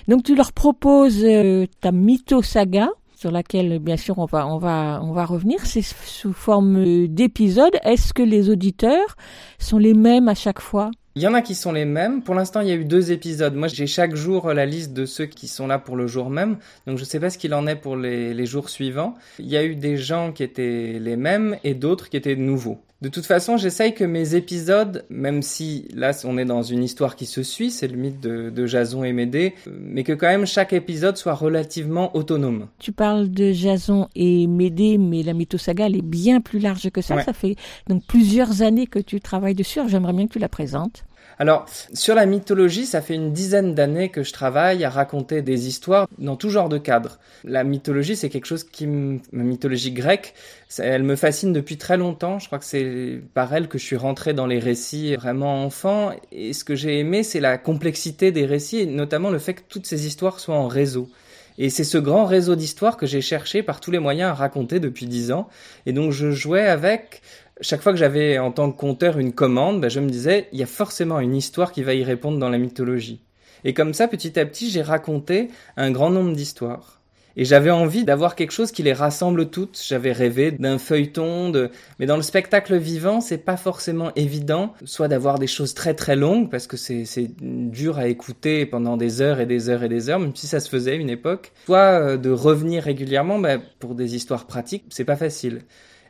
Donc tu leur proposes euh, ta mytho saga sur laquelle bien sûr on va on va on va revenir c'est sous forme d'épisodes est-ce que les auditeurs sont les mêmes à chaque fois? Il y en a qui sont les mêmes. Pour l'instant, il y a eu deux épisodes. Moi, j'ai chaque jour la liste de ceux qui sont là pour le jour même. Donc, je sais pas ce qu'il en est pour les jours suivants. Il y a eu des gens qui étaient les mêmes et d'autres qui étaient nouveaux. De toute façon, j'essaye que mes épisodes, même si là on est dans une histoire qui se suit, c'est le mythe de, de, Jason et Médée, mais que quand même chaque épisode soit relativement autonome. Tu parles de Jason et Médée, mais la mythosaga elle est bien plus large que ça. Ouais. Ça fait donc plusieurs années que tu travailles dessus. J'aimerais bien que tu la présentes. Alors, sur la mythologie, ça fait une dizaine d'années que je travaille à raconter des histoires dans tout genre de cadre. La mythologie, c'est quelque chose qui me... Mythologie grecque, elle me fascine depuis très longtemps. Je crois que c'est par elle que je suis rentré dans les récits vraiment enfant. Et ce que j'ai aimé, c'est la complexité des récits, et notamment le fait que toutes ces histoires soient en réseau. Et c'est ce grand réseau d'histoires que j'ai cherché par tous les moyens à raconter depuis dix ans. Et donc je jouais avec chaque fois que j'avais en tant que conteur une commande, ben, je me disais, il y a forcément une histoire qui va y répondre dans la mythologie. Et comme ça, petit à petit, j'ai raconté un grand nombre d'histoires. Et j'avais envie d'avoir quelque chose qui les rassemble toutes. J'avais rêvé d'un feuilleton, de... mais dans le spectacle vivant, c'est pas forcément évident, soit d'avoir des choses très très longues, parce que c'est, dur à écouter pendant des heures et des heures et des heures, même si ça se faisait à une époque, soit de revenir régulièrement, ben, pour des histoires pratiques, c'est pas facile.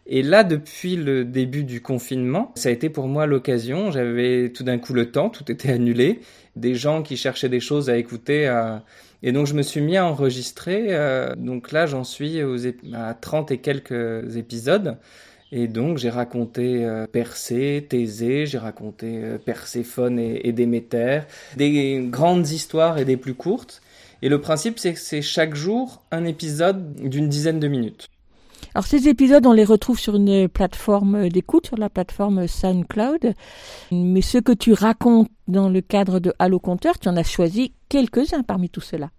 Et là, depuis le début du confinement, ça a été pour moi l'occasion. J'avais tout d'un coup le temps, tout était annulé. Des gens qui cherchaient des choses à écouter. Et donc, je me suis mis à enregistrer. Euh, donc là, j'en suis aux à 30 et quelques épisodes. Et donc, j'ai raconté euh, Persée, Thésée, j'ai raconté euh, Perséphone et, et Déméter, des grandes histoires et des plus courtes. Et le principe, c'est que c'est chaque jour un épisode d'une dizaine de minutes. Alors ces épisodes, on les retrouve sur une plateforme d'écoute, sur la plateforme SoundCloud. Mais ceux que tu racontes dans le cadre de Allo Compteur, tu en as choisi quelques-uns parmi tout cela.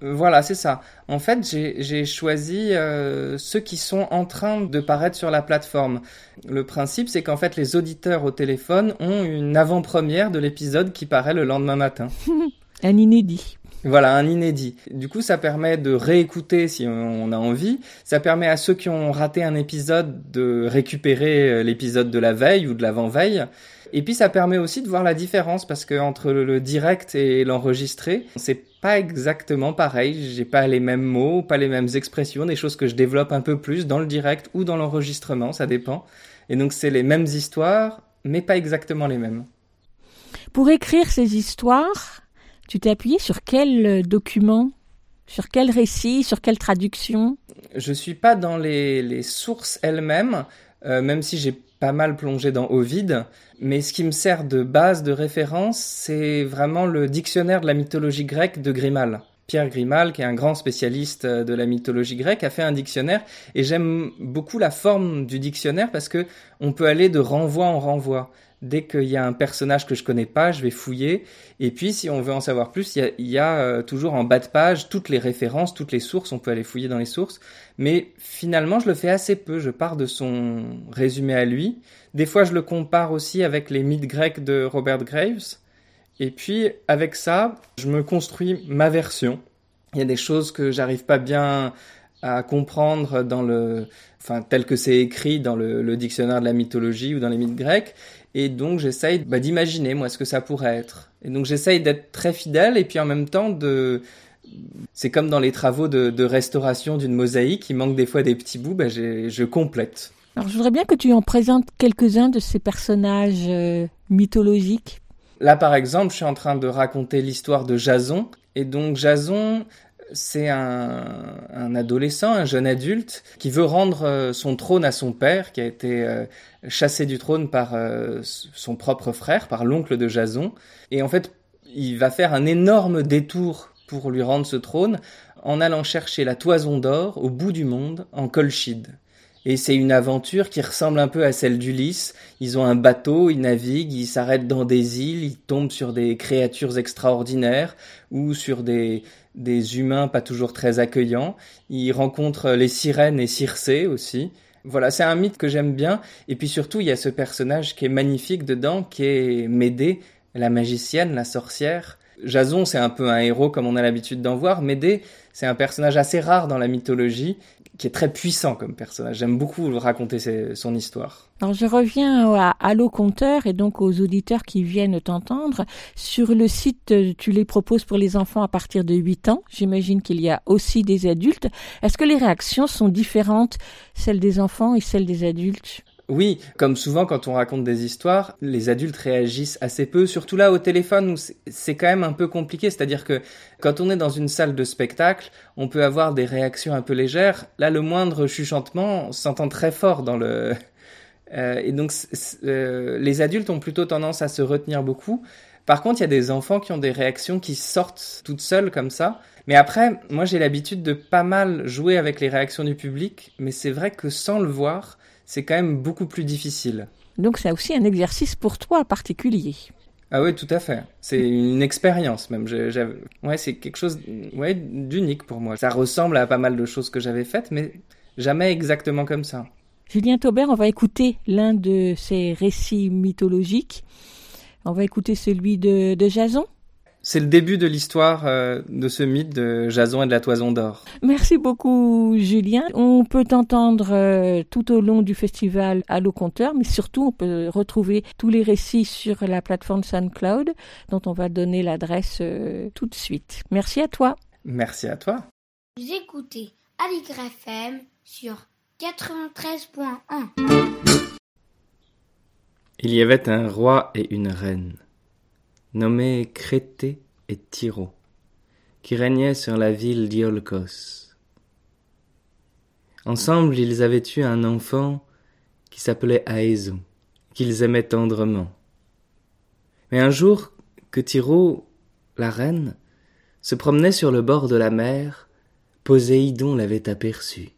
Voilà, c'est ça. En fait, j'ai choisi euh, ceux qui sont en train de paraître sur la plateforme. Le principe, c'est qu'en fait, les auditeurs au téléphone ont une avant-première de l'épisode qui paraît le lendemain matin. Un inédit. Voilà, un inédit. Du coup, ça permet de réécouter si on a envie. Ça permet à ceux qui ont raté un épisode de récupérer l'épisode de la veille ou de l'avant-veille. Et puis, ça permet aussi de voir la différence parce que entre le direct et l'enregistré, c'est pas exactement pareil. J'ai pas les mêmes mots, pas les mêmes expressions, des choses que je développe un peu plus dans le direct ou dans l'enregistrement, ça dépend. Et donc, c'est les mêmes histoires, mais pas exactement les mêmes. Pour écrire ces histoires, tu t'es appuyé sur quel document? Sur quel récit? Sur quelle traduction? Je suis pas dans les, sources elles-mêmes, euh, même si j'ai pas mal plongé dans Ovid. Mais ce qui me sert de base de référence, c'est vraiment le dictionnaire de la mythologie grecque de Grimal. Pierre Grimal, qui est un grand spécialiste de la mythologie grecque, a fait un dictionnaire et j'aime beaucoup la forme du dictionnaire parce que on peut aller de renvoi en renvoi dès qu'il y a un personnage que je connais pas, je vais fouiller. Et puis, si on veut en savoir plus, il y a, euh, toujours en bas de page toutes les références, toutes les sources. On peut aller fouiller dans les sources. Mais finalement, je le fais assez peu. Je pars de son résumé à lui. Des fois, je le compare aussi avec les mythes grecs de Robert Graves. Et puis, avec ça, je me construis ma version. Il y a des choses que j'arrive pas bien à comprendre dans le, enfin, tel que c'est écrit dans le, le, dictionnaire de la mythologie ou dans les mythes grecs. Et donc, j'essaye bah, d'imaginer, moi, ce que ça pourrait être. Et donc, j'essaye d'être très fidèle et puis en même temps de, c'est comme dans les travaux de, de restauration d'une mosaïque, il manque des fois des petits bouts, bah, je complète. Alors, je voudrais bien que tu en présentes quelques-uns de ces personnages euh, mythologiques. Là, par exemple, je suis en train de raconter l'histoire de Jason. Et donc, Jason, c'est un, adolescent, un jeune adulte, qui veut rendre son trône à son père, qui a été euh, chassé du trône par euh, son propre frère, par l'oncle de Jason. Et en fait, il va faire un énorme détour pour lui rendre ce trône en allant chercher la toison d'or au bout du monde en Colchide. Et c'est une aventure qui ressemble un peu à celle d'Ulysse. Ils ont un bateau, ils naviguent, ils s'arrêtent dans des îles, ils tombent sur des créatures extraordinaires ou sur des, des humains pas toujours très accueillants. Ils rencontrent les sirènes et Circé aussi. Voilà, c'est un mythe que j'aime bien. Et puis surtout, il y a ce personnage qui est magnifique dedans, qui est Médée, la magicienne, la sorcière. Jason, c'est un peu un héros comme on a l'habitude d'en voir. Médée, c'est un personnage assez rare dans la mythologie, qui est très puissant comme personnage. J'aime beaucoup raconter son histoire. Alors je reviens à Allo Conteur et donc aux auditeurs qui viennent t'entendre. Sur le site, euh, tu les proposes pour les enfants à partir de 8 ans. J'imagine qu'il y a aussi des adultes. Est-ce que les réactions sont différentes, celles des enfants et celles des adultes? Oui, comme souvent quand on raconte des histoires, les adultes réagissent assez peu, surtout là au téléphone où c'est- quand même un peu compliqué, c'est-à-dire que quand on est dans une salle de spectacle, on peut avoir des réactions un peu légères. Là, le moindre chuchotement s'entend très fort dans le... Euh, et donc euh, les adultes ont plutôt tendance à se retenir beaucoup. Par contre, il y a des enfants qui ont des réactions qui sortent toutes seules comme ça. Mais après, moi j'ai l'habitude de pas mal jouer avec les réactions du public, mais c'est vrai que sans le voir, c'est quand même beaucoup plus difficile. Donc c'est aussi un exercice pour toi particulier. Ah oui, tout à fait. C'est une expérience même. Ouais, c'est quelque chose ouais, d'unique pour moi. Ça ressemble à pas mal de choses que j'avais faites, mais jamais exactement comme ça. Julien Taubert, on va écouter l'un de ces récits mythologiques. On va écouter celui de, de Jason. C'est le début de l'histoire euh, de ce mythe de Jason et de la toison d'or. Merci beaucoup, Julien. On peut t'entendre euh, tout au long du festival Allo Conteur, mais surtout, on peut retrouver tous les récits sur la plateforme SoundCloud, dont on va donner l'adresse euh, tout de suite. Merci à toi. Merci à toi. Vous écoutez Aligre FM sur 93.1. Il y avait un roi et une reine, nommés Crété et Tyro, qui régnaient sur la ville d'Iolcos. Ensemble, ils avaient eu un enfant qui s'appelait Aéson, qu'ils aimaient tendrement. Mais un jour que Tyro, la reine, se promenait sur le bord de la mer, Poséidon l'avait aperçu.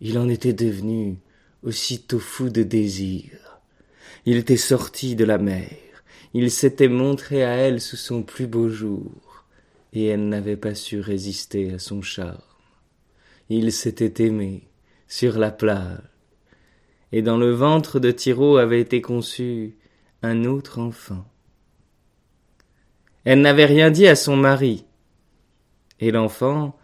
Il en était devenu aussitôt fou de désir. Il était sorti de la mer, il s'était montré à elle sous son plus beau jour, et elle n'avait pas su résister à son charme. Il s'était aimé sur la plage, et dans le ventre de Tyro avait été conçu un autre enfant. Elle n'avait rien dit à son mari, et l'enfant,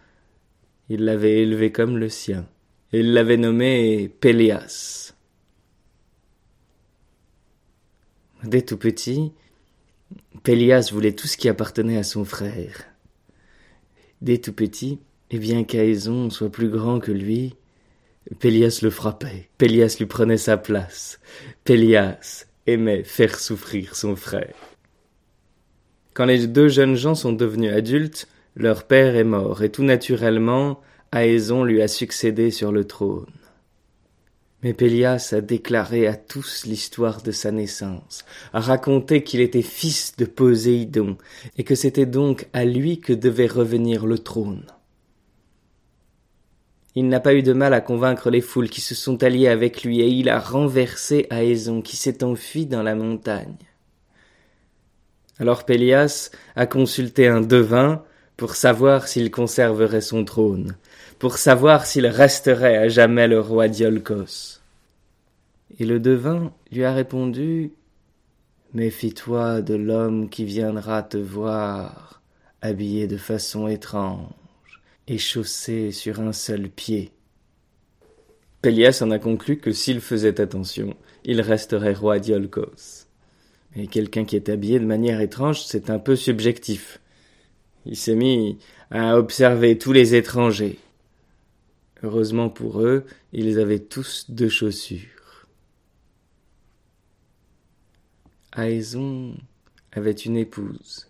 il l'avait élevé comme le sien. Il l'avait nommé Péléas. Dès tout petit, Pélias voulait tout ce qui appartenait à son frère. Dès tout petit, et bien qu'Aéson soit plus grand que lui, Pélias le frappait, Pélias lui prenait sa place, Pélias aimait faire souffrir son frère. Quand les deux jeunes gens sont devenus adultes, leur père est mort, et tout naturellement, Aéson lui a succédé sur le trône. Mais Pélias a déclaré à tous l'histoire de sa naissance, a raconté qu'il était fils de Poséidon, et que c'était donc à lui que devait revenir le trône. Il n'a pas eu de mal à convaincre les foules qui se sont alliées avec lui, et il a renversé Aéson, qui s'est enfui dans la montagne. Alors Pélias a consulté un devin pour savoir s'il conserverait son trône, pour savoir s'il resterait à jamais le roi d'Iolcos. Et le devin lui a répondu Méfie-toi de l'homme qui viendra te voir, habillé de façon étrange et chaussé sur un seul pied. Pélias en a conclu que s'il faisait attention, il resterait roi d'Iolcos. Mais quelqu'un qui est habillé de manière étrange, c'est un peu subjectif. Il s'est mis à observer tous les étrangers. Heureusement pour eux, ils avaient tous deux chaussures. Aéson avait une épouse.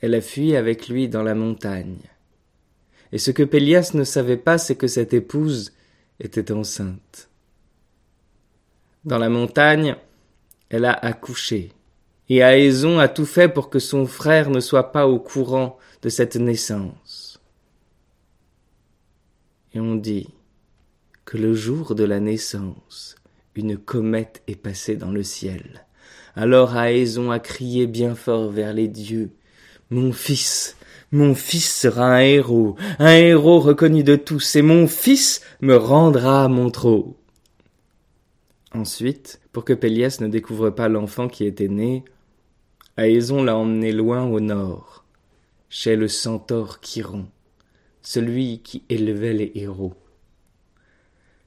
Elle a fui avec lui dans la montagne. Et ce que Pélias ne savait pas, c'est que cette épouse était enceinte. Dans la montagne, elle a accouché, Et Aéson a tout fait pour que son frère ne soit pas au courant de cette naissance. Et on dit que le jour de la naissance, une comète est passée dans le ciel. Alors Aéson a crié bien fort vers les dieux. Mon fils, mon fils sera un héros, un héros reconnu de tous, et mon fils me rendra mon trône. Ensuite, pour que Pélias ne découvre pas l'enfant qui était né, Aéson l'a emmené loin au nord, chez le centaure Chiron, celui qui élevait les héros.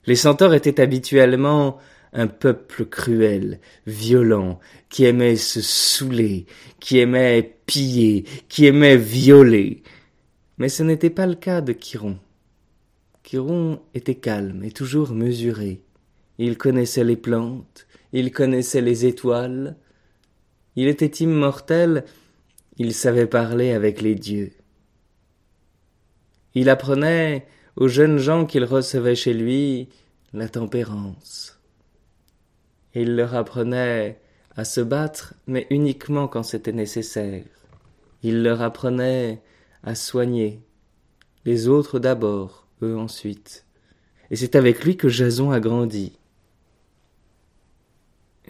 Les centaures étaient habituellement un peuple cruel, violent, qui aimait se saouler, qui aimait piller, qui aimait violer. Mais ce n'était pas le cas de Chiron. Chiron était calme et toujours mesuré. Il connaissait les plantes, il connaissait les étoiles. Il était immortel, il savait parler avec les dieux. Il apprenait aux jeunes gens qu'il recevait chez lui la tempérance il leur apprenait à se battre, mais uniquement quand c'était nécessaire. Il leur apprenait à soigner, les autres d'abord, eux ensuite. Et c'est avec lui que Jason a grandi.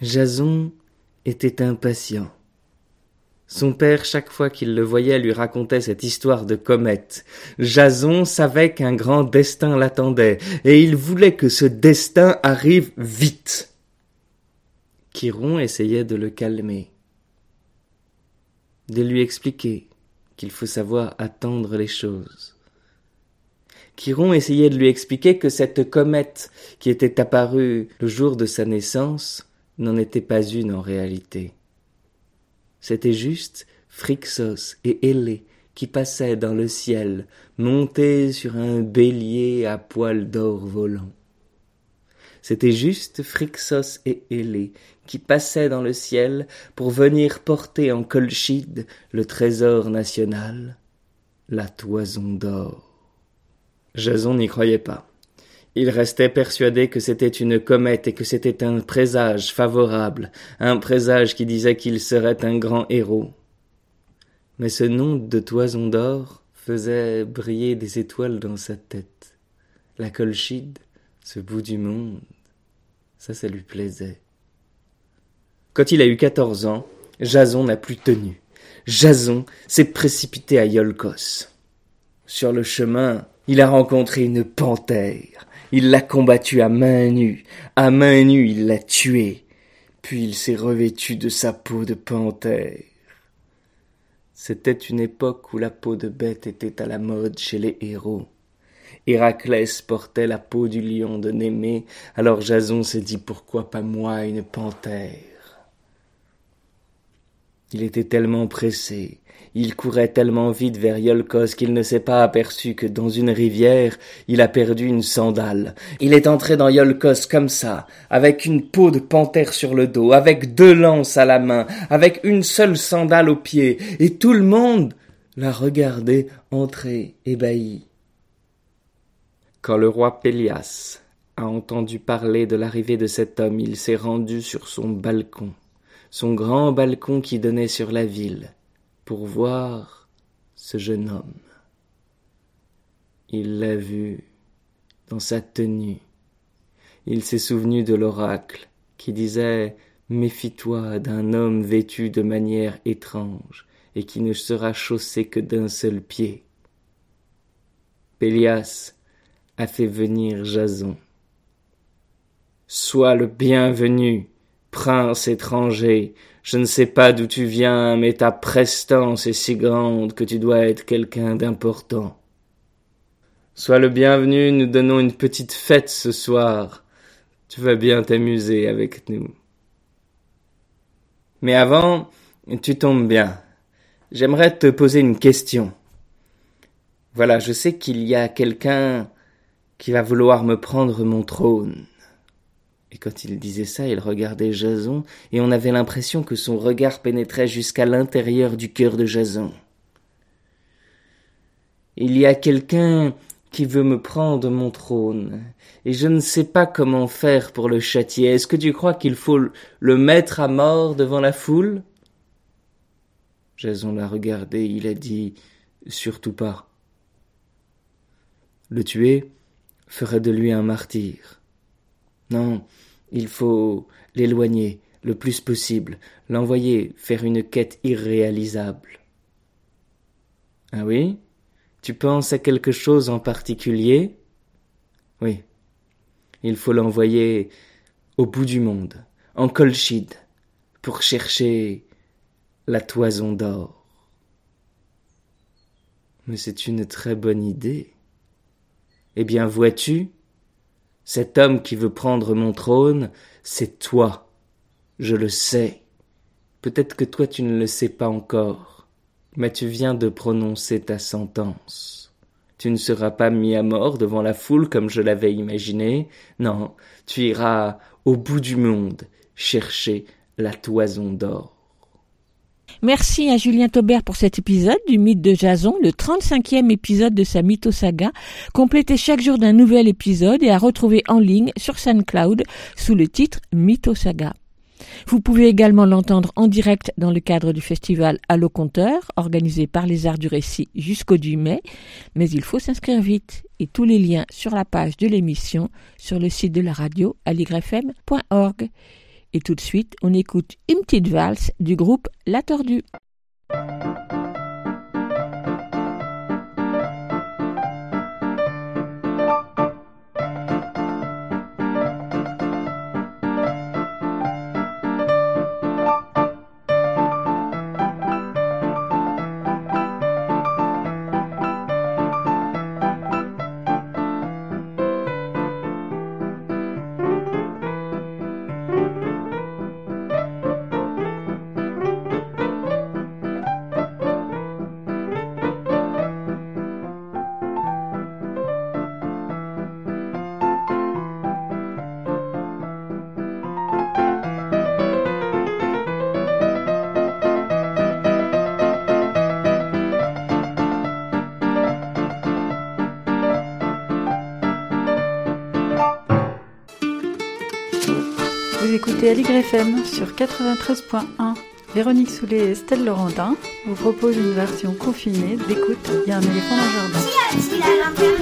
Jason était impatient. Son père, chaque fois qu'il le voyait, lui racontait cette histoire de comète. Jason savait qu'un grand destin l'attendait, et il voulait que ce destin arrive vite. Chiron essayait de le calmer, de lui expliquer qu'il faut savoir attendre les choses. Chiron essayait de lui expliquer que cette comète qui était apparue le jour de sa naissance n'en était pas une en réalité. C'était juste Phrixos et Hélé qui passaient dans le ciel, montés sur un bélier à poils d'or volant. C'était juste Phrixos et Hélé qui passaient dans le ciel pour venir porter en Colchide le trésor national, la toison d'or. Jason n'y croyait pas. Il restait persuadé que c'était une comète et que c'était un présage favorable, un présage qui disait qu'il serait un grand héros. Mais ce nom de toison d'or faisait briller des étoiles dans sa tête. La Colchide, ce bout du monde, ça, ça lui plaisait. Quand il a eu quatorze ans, Jason n'a plus tenu. Jason s'est précipité à Yolkos. Sur le chemin, il a rencontré une panthère. Il l'a combattue à main nue. À main nue, il l'a tuée. Puis il s'est revêtu de sa peau de panthère. C'était une époque où la peau de bête était à la mode chez les héros. Héraclès portait la peau du lion de Némée, alors Jason s'est dit pourquoi pas moi une panthère? Il était tellement pressé, il courait tellement vite vers Yolkos qu'il ne s'est pas aperçu que dans une rivière il a perdu une sandale. Il est entré dans Yolkos comme ça, avec une peau de panthère sur le dos, avec deux lances à la main, avec une seule sandale au pied, et tout le monde l'a regardé entrer ébahi. Quand le roi Pélias a entendu parler de l'arrivée de cet homme, il s'est rendu sur son balcon, son grand balcon qui donnait sur la ville, pour voir ce jeune homme. Il l'a vu dans sa tenue. Il s'est souvenu de l'oracle qui disait Méfie-toi d'un homme vêtu de manière étrange et qui ne sera chaussé que d'un seul pied. Pélias a fait venir Jason. Sois le bienvenu, prince étranger. Je ne sais pas d'où tu viens, mais ta prestance est si grande que tu dois être quelqu'un d'important. Sois le bienvenu, nous donnons une petite fête ce soir. Tu vas bien t'amuser avec nous. Mais avant, tu tombes bien. J'aimerais te poser une question. Voilà, je sais qu'il y a quelqu'un qui va vouloir me prendre mon trône. Et quand il disait ça, il regardait Jason, et on avait l'impression que son regard pénétrait jusqu'à l'intérieur du cœur de Jason. Il y a quelqu'un qui veut me prendre mon trône, et je ne sais pas comment faire pour le châtier. Est-ce que tu crois qu'il faut le mettre à mort devant la foule? Jason l'a regardé, il a dit Surtout pas. Le tuer ferait de lui un martyr. Non, il faut l'éloigner le plus possible, l'envoyer faire une quête irréalisable. Ah oui? Tu penses à quelque chose en particulier? Oui. Il faut l'envoyer au bout du monde, en Colchide, pour chercher la toison d'or. Mais c'est une très bonne idée. Eh bien, vois-tu, cet homme qui veut prendre mon trône, c'est toi. Je le sais. Peut-être que toi tu ne le sais pas encore, mais tu viens de prononcer ta sentence. Tu ne seras pas mis à mort devant la foule comme je l'avais imaginé. Non, tu iras au bout du monde chercher la toison d'or. Merci à Julien Taubert pour cet épisode du mythe de Jason, le 35e épisode de sa mythosaga, complété chaque jour d'un nouvel épisode et à retrouver en ligne sur SoundCloud sous le titre Mythosaga. Vous pouvez également l'entendre en direct dans le cadre du festival Allo Conteur, organisé par les Arts du Récit jusqu'au 10 mai, mais il faut s'inscrire vite et tous les liens sur la page de l'émission sur le site de la radio aligrefm.org. Et tout de suite, on écoute une petite valse du groupe La Tordue. Écoutez Aligre FM sur 93.1. Véronique Soulet et Estelle Laurentin vous proposent une version confinée d'écoute Il y a un éléphant dans le jardin. Qu'y a-t-il à l'intérieur?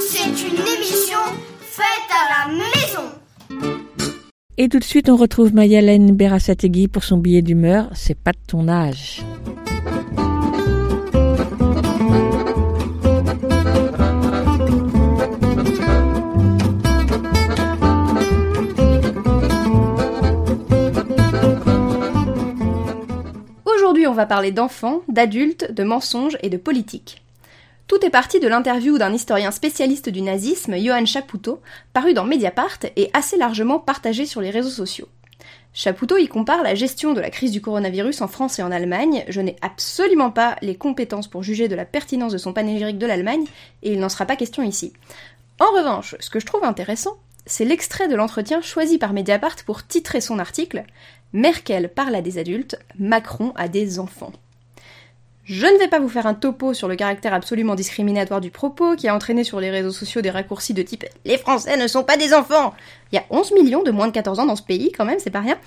C'est une émission faite à la maison. Et tout de suite, on retrouve Mayalène Berasategui pour son billet d'humeur. C'est pas de ton âge. On va parler d'enfants, d'adultes, de mensonges et de politique. Tout est parti de l'interview d'un historien spécialiste du nazisme, Johann Chapoutot, paru dans Mediapart et assez largement partagé sur les réseaux sociaux. Chapoutot y compare la gestion de la crise du coronavirus en France et en Allemagne. Je n'ai absolument pas les compétences pour juger de la pertinence de son panégyrique de l'Allemagne, et il n'en sera pas question ici. En revanche, ce que je trouve intéressant, c'est l'extrait de l'entretien choisi par Mediapart pour titrer son article Merkel parle à des adultes, Macron à des enfants. Je ne vais pas vous faire un topo sur le caractère absolument discriminatoire du propos qui a entraîné sur les réseaux sociaux des raccourcis de type Les Français ne sont pas des enfants Il y a 11 millions de moins de 14 ans dans ce pays quand même, c'est pas rien.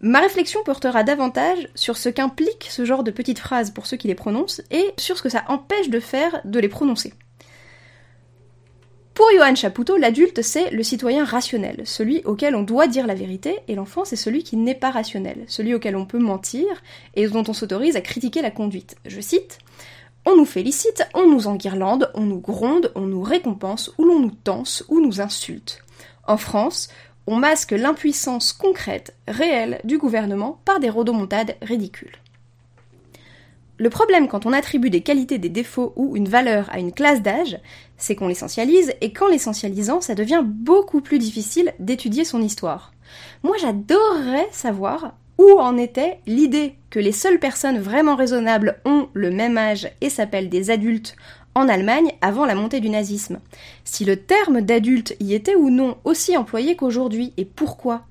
Ma réflexion portera davantage sur ce qu'implique ce genre de petites phrases pour ceux qui les prononcent et sur ce que ça empêche de faire de les prononcer. Pour Johann Chapoutot, l'adulte, c'est le citoyen rationnel, celui auquel on doit dire la vérité, et l'enfant, c'est celui qui n'est pas rationnel, celui auquel on peut mentir et dont on s'autorise à critiquer la conduite. Je cite On nous félicite, on nous enguirlande, on nous gronde, on nous récompense, ou l'on nous tense, ou nous insulte. En France, on masque l'impuissance concrète, réelle du gouvernement par des rodomontades ridicules. Le problème quand on attribue des qualités, des défauts ou une valeur à une classe d'âge, c'est qu'on l'essentialise, et qu'en l'essentialisant, ça devient beaucoup plus difficile d'étudier son histoire. Moi j'adorerais savoir où en était l'idée que les seules personnes vraiment raisonnables ont le même âge et s'appellent des adultes en Allemagne avant la montée du nazisme. Si le terme d'adulte y était ou non aussi employé qu'aujourd'hui, et pourquoi?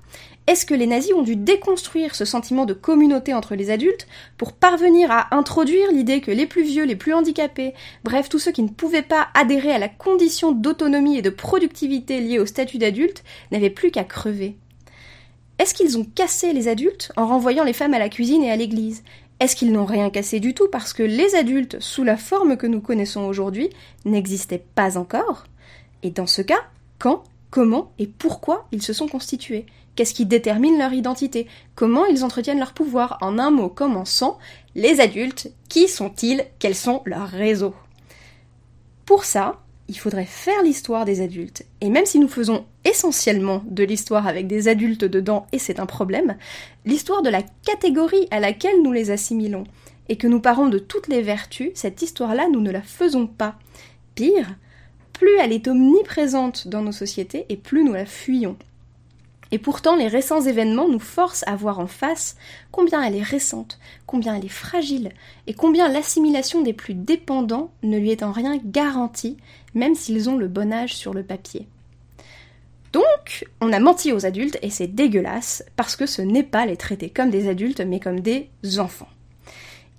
Est-ce que les nazis ont dû déconstruire ce sentiment de communauté entre les adultes pour parvenir à introduire l'idée que les plus vieux, les plus handicapés, bref tous ceux qui ne pouvaient pas adhérer à la condition d'autonomie et de productivité liée au statut d'adulte, n'avaient plus qu'à crever? Est-ce qu'ils ont cassé les adultes en renvoyant les femmes à la cuisine et à l'église? Est-ce qu'ils n'ont rien cassé du tout parce que les adultes, sous la forme que nous connaissons aujourd'hui, n'existaient pas encore? Et dans ce cas, quand, comment et pourquoi ils se sont constitués? Qu'est-ce qui détermine leur identité? Comment ils entretiennent leur pouvoir? En un mot commençant, les adultes, qui sont-ils? Quels sont leurs réseaux? Pour ça, il faudrait faire l'histoire des adultes. Et même si nous faisons essentiellement de l'histoire avec des adultes dedans, et c'est un problème, l'histoire de la catégorie à laquelle nous les assimilons, et que nous parlons de toutes les vertus, cette histoire-là, nous ne la faisons pas. Pire, plus elle est omniprésente dans nos sociétés, et plus nous la fuyons. Et pourtant, les récents événements nous forcent à voir en face combien elle est récente, combien elle est fragile, et combien l'assimilation des plus dépendants ne lui est en rien garantie, même s'ils ont le bon âge sur le papier. Donc, on a menti aux adultes, et c'est dégueulasse, parce que ce n'est pas les traiter comme des adultes, mais comme des enfants.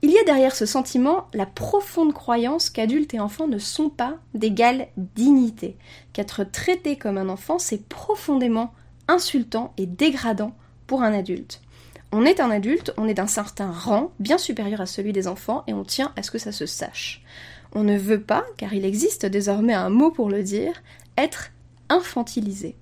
Il y a derrière ce sentiment la profonde croyance qu'adultes et enfants ne sont pas d'égale dignité, qu'être traité comme un enfant, c'est profondément insultant et dégradant pour un adulte. On est un adulte, on est d'un certain rang, bien supérieur à celui des enfants, et on tient à ce que ça se sache. On ne veut pas, car il existe désormais un mot pour le dire, être infantilisé.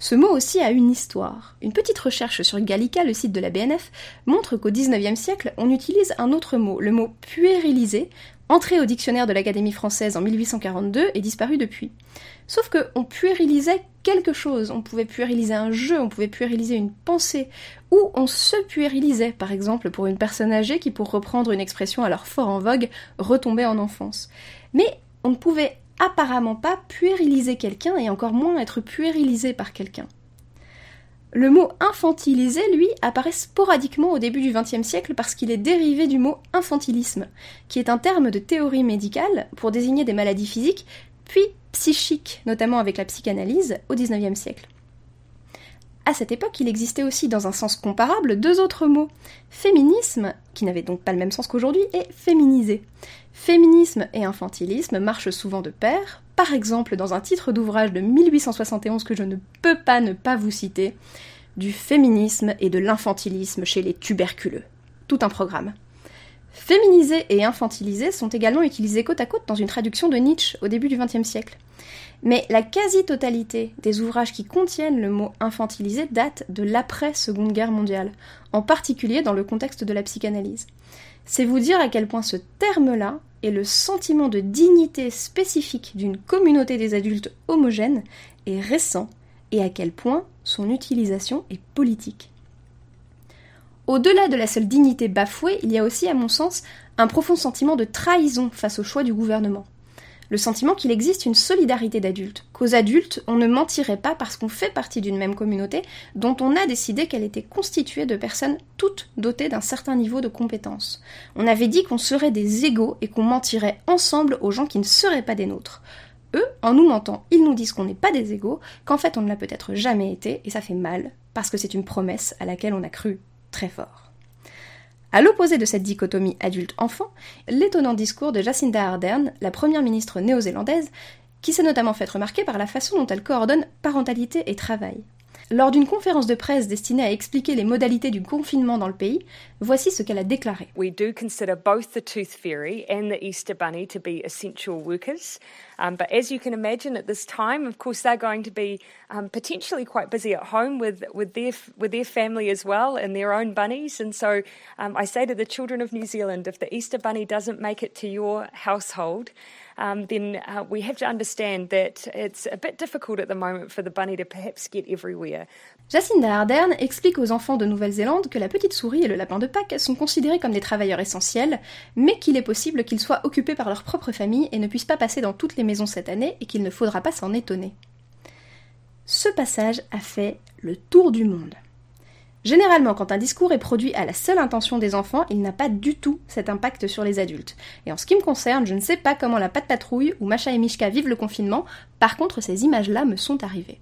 Ce mot aussi a une histoire. Une petite recherche sur Gallica, le site de la BNF, montre qu'au XIXe siècle, on utilise un autre mot, le mot puérilisé, entré au dictionnaire de l'Académie française en 1842 et disparu depuis. Sauf qu'on puérilisait quelque chose, on pouvait puériliser un jeu, on pouvait puériliser une pensée, ou on se puérilisait, par exemple pour une personne âgée qui, pour reprendre une expression alors fort en vogue, retombait en enfance. Mais on ne pouvait apparemment pas puériliser quelqu'un et encore moins être puérilisé par quelqu'un. Le mot infantilisé, lui, apparaît sporadiquement au début du XXe siècle parce qu'il est dérivé du mot infantilisme, qui est un terme de théorie médicale pour désigner des maladies physiques, puis psychiques, notamment avec la psychanalyse, au XIXe siècle. À cette époque, il existait aussi, dans un sens comparable, deux autres mots. Féminisme, qui n'avait donc pas le même sens qu'aujourd'hui, et féminisé. Féminisme et infantilisme marchent souvent de pair, par exemple dans un titre d'ouvrage de 1871 que je ne peux pas ne pas vous citer, du féminisme et de l'infantilisme chez les tuberculeux. Tout un programme. Féminisé et infantilisé sont également utilisés côte à côte dans une traduction de Nietzsche au début du XXe siècle. Mais la quasi-totalité des ouvrages qui contiennent le mot infantilisé date de l'après-seconde guerre mondiale, en particulier dans le contexte de la psychanalyse. C'est vous dire à quel point ce terme-là et le sentiment de dignité spécifique d'une communauté des adultes homogène est récent et à quel point son utilisation est politique. Au-delà de la seule dignité bafouée, il y a aussi, à mon sens, un profond sentiment de trahison face au choix du gouvernement le sentiment qu'il existe une solidarité d'adultes, qu'aux adultes, on ne mentirait pas parce qu'on fait partie d'une même communauté dont on a décidé qu'elle était constituée de personnes toutes dotées d'un certain niveau de compétences. On avait dit qu'on serait des égaux et qu'on mentirait ensemble aux gens qui ne seraient pas des nôtres. Eux, en nous mentant, ils nous disent qu'on n'est pas des égaux, qu'en fait on ne l'a peut-être jamais été, et ça fait mal, parce que c'est une promesse à laquelle on a cru très fort. À l'opposé de cette dichotomie adulte-enfant, l'étonnant discours de Jacinda Ardern, la première ministre néo-zélandaise, qui s'est notamment fait remarquer par la façon dont elle coordonne parentalité et travail. Lors d'une conférence de presse destinée à expliquer les modalités du confinement dans le pays, voici ce qu'elle a déclaré. We do consider both the Tooth Fairy and the Easter Bunny to be essential workers. Um, but as you can imagine at this time, of course, they're going to be um, potentially quite busy at home with, with, their, with their family as well and their own bunnies. And so um, I say to the children of New Zealand if the Easter Bunny doesn't make it to your household, um, then uh, we have to understand that it's a bit difficult at the moment for the bunny to perhaps get everywhere. Jacinda Ardern explique aux enfants de Nouvelle-Zélande que la petite souris et le lapin de Pâques sont considérés comme des travailleurs essentiels, mais qu'il est possible qu'ils soient occupés par leur propre famille et ne puissent pas passer dans toutes les maisons cette année et qu'il ne faudra pas s'en étonner. Ce passage a fait le tour du monde. Généralement, quand un discours est produit à la seule intention des enfants, il n'a pas du tout cet impact sur les adultes. Et en ce qui me concerne, je ne sais pas comment la patte patrouille ou Macha et Mishka vivent le confinement, par contre ces images-là me sont arrivées.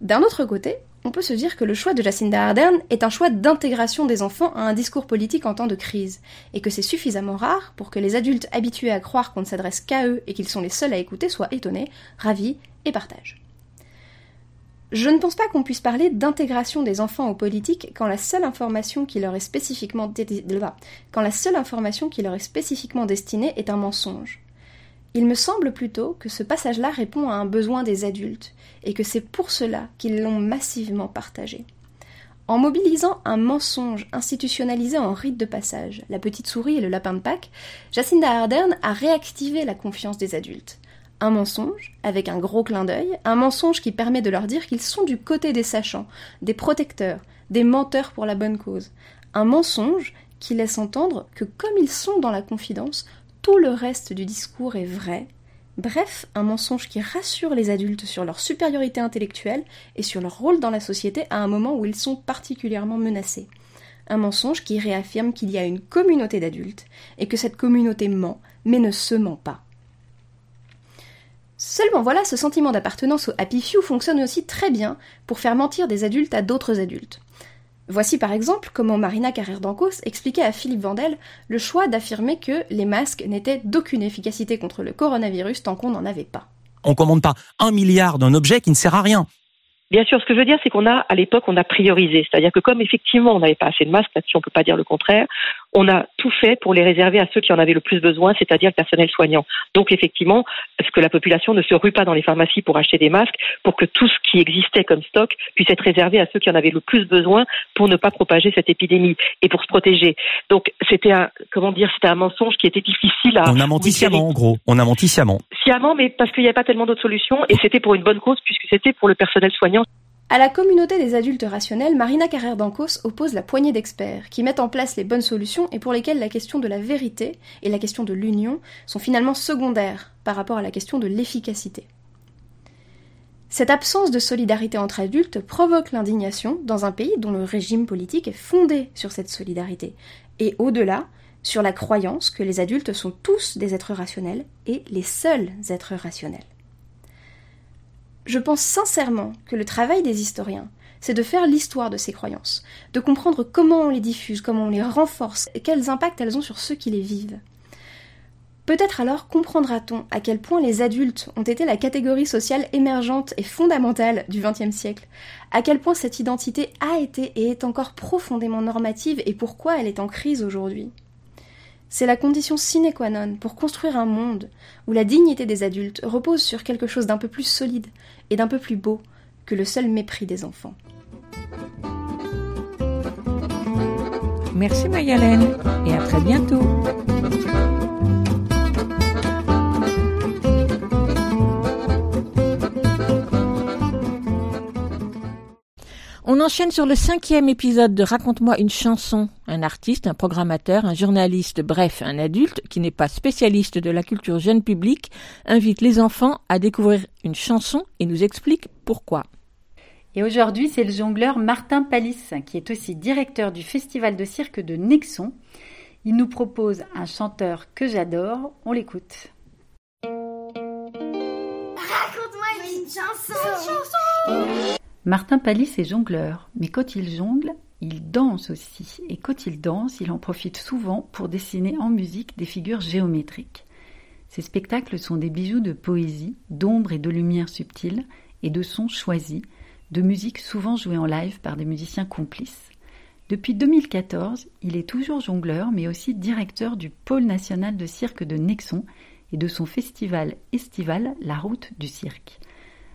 D'un autre côté, on peut se dire que le choix de Jacinda Ardern est un choix d'intégration des enfants à un discours politique en temps de crise, et que c'est suffisamment rare pour que les adultes habitués à croire qu'on ne s'adresse qu'à eux et qu'ils sont les seuls à écouter soient étonnés, ravis et partagent. Je ne pense pas qu'on puisse parler d'intégration des enfants aux politiques quand la seule information qui leur est spécifiquement quand la seule information qui leur est spécifiquement destinée est un mensonge. Il me semble plutôt que ce passage-là répond à un besoin des adultes, et que c'est pour cela qu'ils l'ont massivement partagé. En mobilisant un mensonge institutionnalisé en rite de passage, la petite souris et le lapin de Pâques, Jacinda Ardern a réactivé la confiance des adultes. Un mensonge, avec un gros clin d'œil, un mensonge qui permet de leur dire qu'ils sont du côté des sachants, des protecteurs, des menteurs pour la bonne cause. Un mensonge qui laisse entendre que comme ils sont dans la confidence, tout le reste du discours est vrai. Bref, un mensonge qui rassure les adultes sur leur supériorité intellectuelle et sur leur rôle dans la société à un moment où ils sont particulièrement menacés. Un mensonge qui réaffirme qu'il y a une communauté d'adultes et que cette communauté ment, mais ne se ment pas. Seulement voilà, ce sentiment d'appartenance au Happy Few fonctionne aussi très bien pour faire mentir des adultes à d'autres adultes. Voici par exemple comment Marina Carrère d'Ancos expliquait à Philippe Vandel le choix d'affirmer que les masques n'étaient d'aucune efficacité contre le coronavirus tant qu'on n'en avait pas. On commande pas un milliard d'un objet qui ne sert à rien. Bien sûr, ce que je veux dire, c'est qu'on a, à l'époque, on a priorisé. C'est-à-dire que comme effectivement on n'avait pas assez de masques, là-dessus on peut pas dire le contraire, on a tout fait pour les réserver à ceux qui en avaient le plus besoin, c'est-à-dire le personnel soignant. Donc effectivement, ce que la population ne se rue pas dans les pharmacies pour acheter des masques, pour que tout ce qui existait comme stock puisse être réservé à ceux qui en avaient le plus besoin pour ne pas propager cette épidémie et pour se protéger. Donc c'était un, comment dire, c'était un mensonge qui était difficile à. On a menti sciemment, en gros. On a menti sciemment. Sciemment, mais parce qu'il n'y avait pas tellement d'autres solutions et c'était pour une bonne cause puisque c'était pour le personnel soignant. À la communauté des adultes rationnels, Marina Carrère d'Ancos oppose la poignée d'experts qui mettent en place les bonnes solutions et pour lesquels la question de la vérité et la question de l'union sont finalement secondaires par rapport à la question de l'efficacité. Cette absence de solidarité entre adultes provoque l'indignation dans un pays dont le régime politique est fondé sur cette solidarité, et au-delà, sur la croyance que les adultes sont tous des êtres rationnels et les seuls êtres rationnels. Je pense sincèrement que le travail des historiens, c'est de faire l'histoire de ces croyances, de comprendre comment on les diffuse, comment on les renforce et quels impacts elles ont sur ceux qui les vivent. Peut-être alors comprendra-t-on à quel point les adultes ont été la catégorie sociale émergente et fondamentale du XXe siècle, à quel point cette identité a été et est encore profondément normative et pourquoi elle est en crise aujourd'hui. C'est la condition sine qua non pour construire un monde où la dignité des adultes repose sur quelque chose d'un peu plus solide et d'un peu plus beau que le seul mépris des enfants. Merci Mayalène et à très bientôt. On enchaîne sur le cinquième épisode de Raconte-moi une chanson. Un artiste, un programmateur, un journaliste, bref, un adulte qui n'est pas spécialiste de la culture jeune public, invite les enfants à découvrir une chanson et nous explique pourquoi. Et aujourd'hui, c'est le jongleur Martin Palis, qui est aussi directeur du festival de cirque de Nexon. Il nous propose un chanteur que j'adore. On l'écoute. Raconte-moi une chanson. Une chanson Martin Palis est jongleur, mais quand il jongle, il danse aussi. Et quand il danse, il en profite souvent pour dessiner en musique des figures géométriques. Ces spectacles sont des bijoux de poésie, d'ombre et de lumière subtiles, et de sons choisis, de musique souvent jouée en live par des musiciens complices. Depuis 2014, il est toujours jongleur, mais aussi directeur du pôle national de cirque de Nexon et de son festival estival La Route du Cirque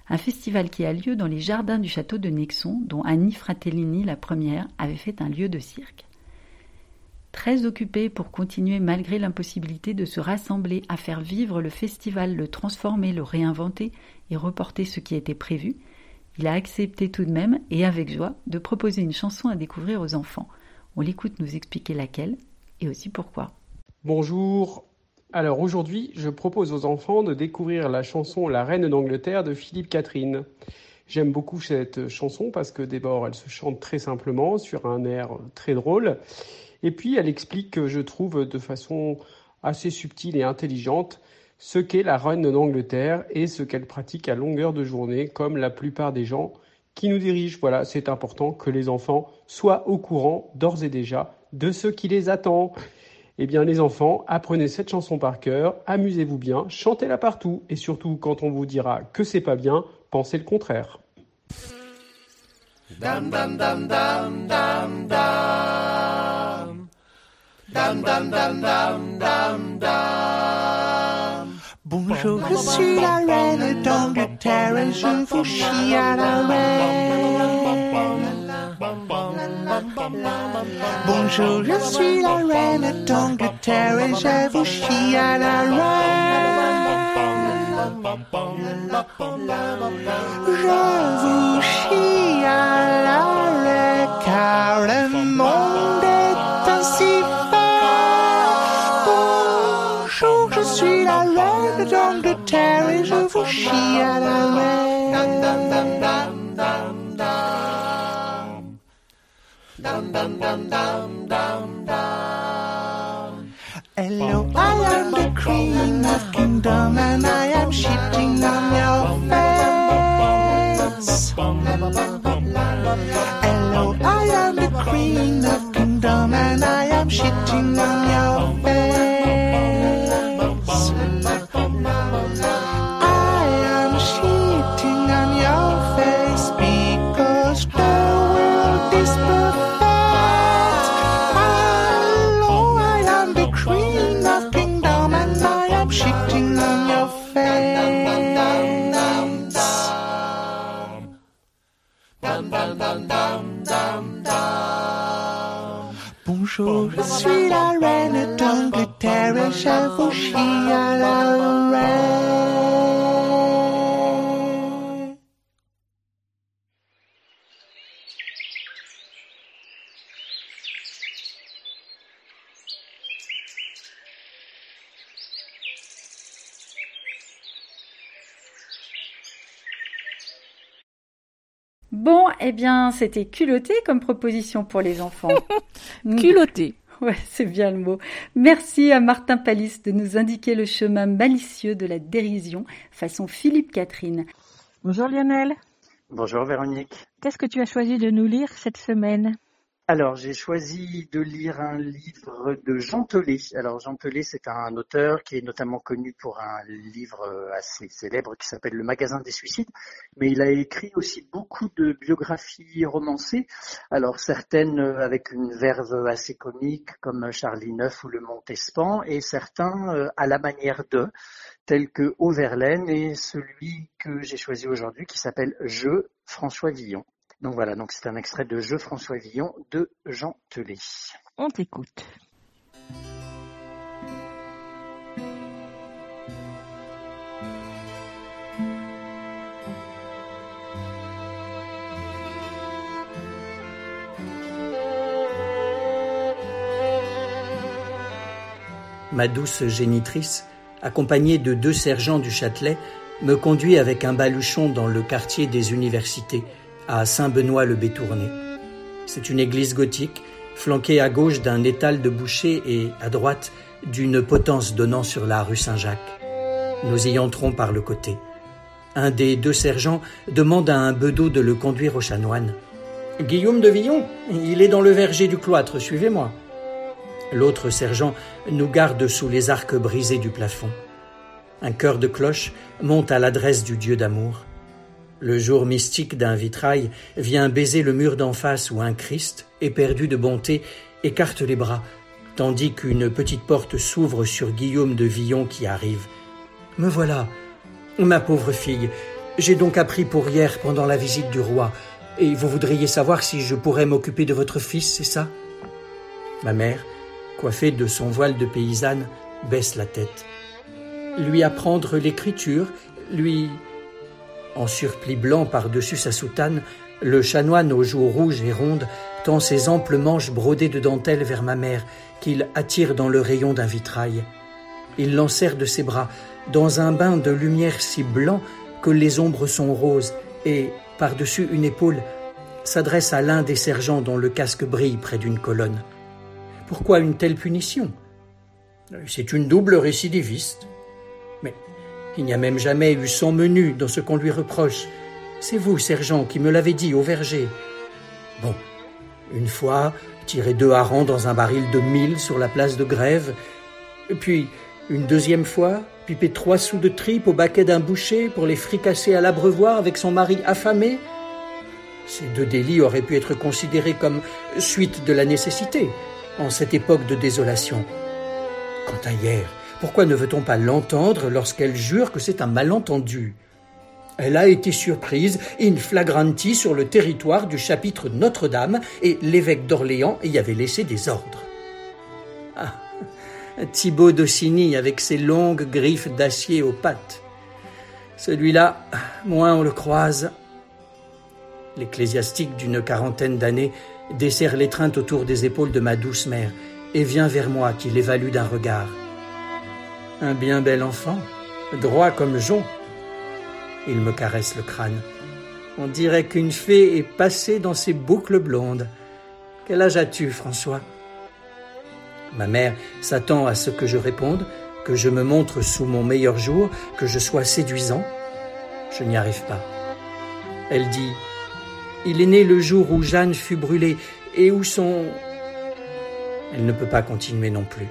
un festival qui a lieu dans les jardins du château de Nexon, dont Annie Fratellini, la première, avait fait un lieu de cirque. Très occupé pour continuer malgré l'impossibilité de se rassembler à faire vivre le festival, le transformer, le réinventer et reporter ce qui était prévu, il a accepté tout de même, et avec joie, de proposer une chanson à découvrir aux enfants. On l'écoute nous expliquer laquelle et aussi pourquoi. Bonjour, alors aujourd'hui, je propose aux enfants de découvrir la chanson La Reine d'Angleterre de Philippe Catherine. J'aime beaucoup cette chanson parce que d'abord, elle se chante très simplement sur un air très drôle. Et puis, elle explique, je trouve, de façon assez subtile et intelligente, ce qu'est la reine d'Angleterre et ce qu'elle pratique à longueur de journée, comme la plupart des gens qui nous dirigent. Voilà, c'est important que les enfants soient au courant d'ores et déjà de ce qui les attend. Eh bien, les enfants, apprenez cette chanson par cœur, amusez-vous bien, chantez-la partout, et surtout, quand on vous dira que c'est pas bien, pensez le contraire. Dum dum dum dum dum dum. Dum dum dum dum dum dum. Bonjour, je suis la reine d'Angleterre et je vous chie à la reine. Bonjour, je suis la reine d'Angleterre et je vous chie à la reine. Je vous chie à la reine car le monde est ainsi fait. Bonjour, je suis la reine d'Angleterre et je vous chie à la reine. Dum dum dum dum dum dum. Hello, I am the queen of kingdom and I am shitting on your face. Hello, I am the queen of kingdom and I am shitting on your Bonjour, je suis la reine d'Angleterre et chie à la reine. Bon, eh bien, c'était culotté comme proposition pour les enfants. Culotté. Ouais, c'est bien le mot. Merci à Martin Palis de nous indiquer le chemin malicieux de la dérision façon Philippe Catherine. Bonjour Lionel. Bonjour Véronique. Qu'est-ce que tu as choisi de nous lire cette semaine? Alors, j'ai choisi de lire un livre de Jean Telet. Alors, Jean Telet, c'est un auteur qui est notamment connu pour un livre assez célèbre qui s'appelle Le magasin des suicides, mais il a écrit aussi beaucoup de biographies romancées. Alors, certaines avec une verve assez comique, comme Charlie Neuf ou Le Montespan, et certains euh, à la manière de, tels que Auverlaine et celui que j'ai choisi aujourd'hui qui s'appelle Je, François Villon. Donc voilà, donc c'est un extrait de Je François Villon de Jean Telet. On t'écoute. Ma douce génitrice, accompagnée de deux sergents du Châtelet, me conduit avec un baluchon dans le quartier des universités, à Saint-Benoît-le-Bétourné. C'est une église gothique, flanquée à gauche d'un étal de boucher et à droite d'une potence donnant sur la rue Saint-Jacques. Nous y entrons par le côté. Un des deux sergents demande à un bedeau de le conduire au chanoine. Guillaume de Villon, il est dans le verger du cloître, suivez-moi. L'autre sergent nous garde sous les arcs brisés du plafond. Un chœur de cloche monte à l'adresse du Dieu d'amour. Le jour mystique d'un vitrail vient baiser le mur d'en face où un Christ, éperdu de bonté, écarte les bras, tandis qu'une petite porte s'ouvre sur Guillaume de Villon qui arrive. Me voilà, ma pauvre fille. J'ai donc appris pour hier pendant la visite du roi, et vous voudriez savoir si je pourrais m'occuper de votre fils, c'est ça? Ma mère, coiffée de son voile de paysanne, baisse la tête. Lui apprendre l'écriture, lui en surplis blanc par-dessus sa soutane, le chanoine aux joues rouges et rondes tend ses amples manches brodées de dentelle vers ma mère, qu'il attire dans le rayon d'un vitrail. Il l'enserre de ses bras, dans un bain de lumière si blanc que les ombres sont roses, et, par-dessus une épaule, s'adresse à l'un des sergents dont le casque brille près d'une colonne. Pourquoi une telle punition? C'est une double récidiviste. Mais il n'y a même jamais eu son menu dans ce qu'on lui reproche. C'est vous, sergent, qui me l'avez dit au verger. Bon, une fois, tirer deux harengs dans un baril de mille sur la place de grève, puis une deuxième fois, piper trois sous de tripe au baquet d'un boucher pour les fricasser à l'abreuvoir avec son mari affamé. Ces deux délits auraient pu être considérés comme suite de la nécessité en cette époque de désolation. Quant à hier, pourquoi ne veut-on pas l'entendre lorsqu'elle jure que c'est un malentendu? Elle a été surprise in flagranti sur le territoire du chapitre Notre-Dame et l'évêque d'Orléans y avait laissé des ordres. Ah, Thibaut d'Ossigny avec ses longues griffes d'acier aux pattes. Celui-là, moins on le croise. L'ecclésiastique d'une quarantaine d'années desserre l'étreinte autour des épaules de ma douce mère et vient vers moi qui l'évalue d'un regard. Un bien bel enfant, droit comme jonc. Il me caresse le crâne. On dirait qu'une fée est passée dans ses boucles blondes. Quel âge as-tu, François? Ma mère s'attend à ce que je réponde, que je me montre sous mon meilleur jour, que je sois séduisant. Je n'y arrive pas. Elle dit Il est né le jour où Jeanne fut brûlée et où son. Elle ne peut pas continuer non plus.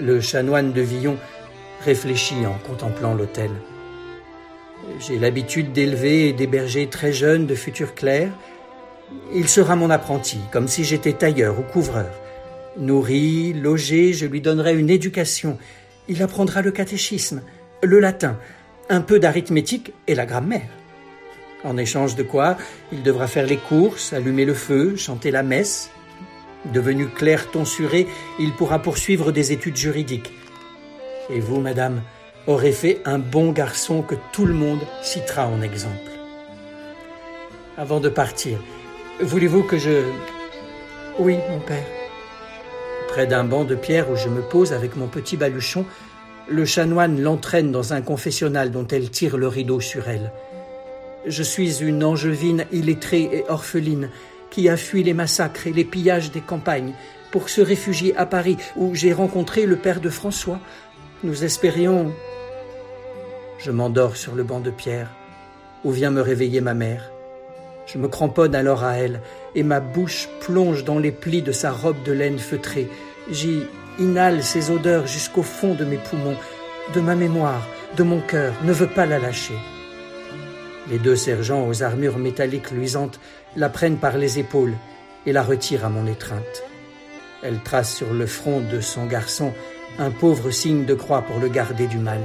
Le chanoine de Villon réfléchit en contemplant l'autel. J'ai l'habitude d'élever et d'héberger très jeunes de futurs clercs. Il sera mon apprenti, comme si j'étais tailleur ou couvreur. Nourri, logé, je lui donnerai une éducation. Il apprendra le catéchisme, le latin, un peu d'arithmétique et la grammaire. En échange de quoi, il devra faire les courses, allumer le feu, chanter la messe. Devenu clerc tonsuré, il pourra poursuivre des études juridiques. Et vous, madame, aurez fait un bon garçon que tout le monde citera en exemple. Avant de partir, voulez-vous que je... Oui, mon père. Près d'un banc de pierre où je me pose avec mon petit baluchon, le chanoine l'entraîne dans un confessionnal dont elle tire le rideau sur elle. Je suis une angevine illettrée et orpheline qui a fui les massacres et les pillages des campagnes pour se réfugier à Paris où j'ai rencontré le père de François. Nous espérions... Je m'endors sur le banc de pierre où vient me réveiller ma mère. Je me cramponne alors à elle et ma bouche plonge dans les plis de sa robe de laine feutrée. J'y inhale ses odeurs jusqu'au fond de mes poumons, de ma mémoire, de mon cœur, ne veut pas la lâcher. Les deux sergents aux armures métalliques luisantes la prennent par les épaules et la retirent à mon étreinte. Elle trace sur le front de son garçon un pauvre signe de croix pour le garder du mal,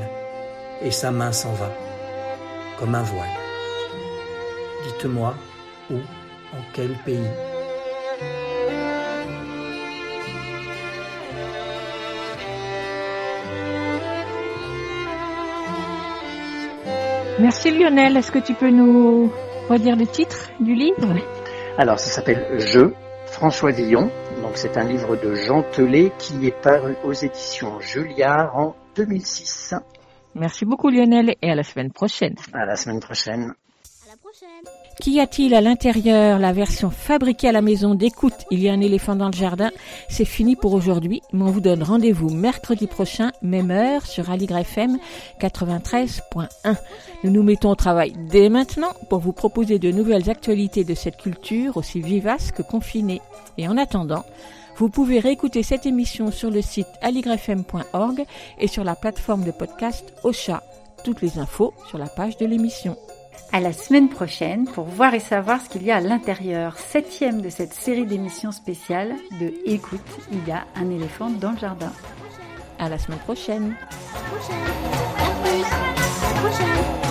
et sa main s'en va, comme un voile. Dites-moi où, en quel pays Merci Lionel. Est-ce que tu peux nous redire le titre du livre? Alors, ça s'appelle Je, François Villon. Donc, c'est un livre de Jean Telet qui est paru aux éditions Julliard en 2006. Merci beaucoup Lionel et à la semaine prochaine. À la semaine prochaine. Qu'y a-t-il à l'intérieur? La version fabriquée à la maison d'écoute Il y a un éléphant dans le jardin. C'est fini pour aujourd'hui, mais on vous donne rendez-vous mercredi prochain, même heure, sur Aligre FM 93.1. Nous nous mettons au travail dès maintenant pour vous proposer de nouvelles actualités de cette culture aussi vivace que confinée. Et en attendant, vous pouvez réécouter cette émission sur le site aligrefm.org et sur la plateforme de podcast Ocha. Toutes les infos sur la page de l'émission. À la semaine prochaine pour voir et savoir ce qu'il y a à l'intérieur. Septième de cette série d'émissions spéciales de Écoute, il y a un éléphant dans le jardin. À la semaine prochaine. À la prochaine.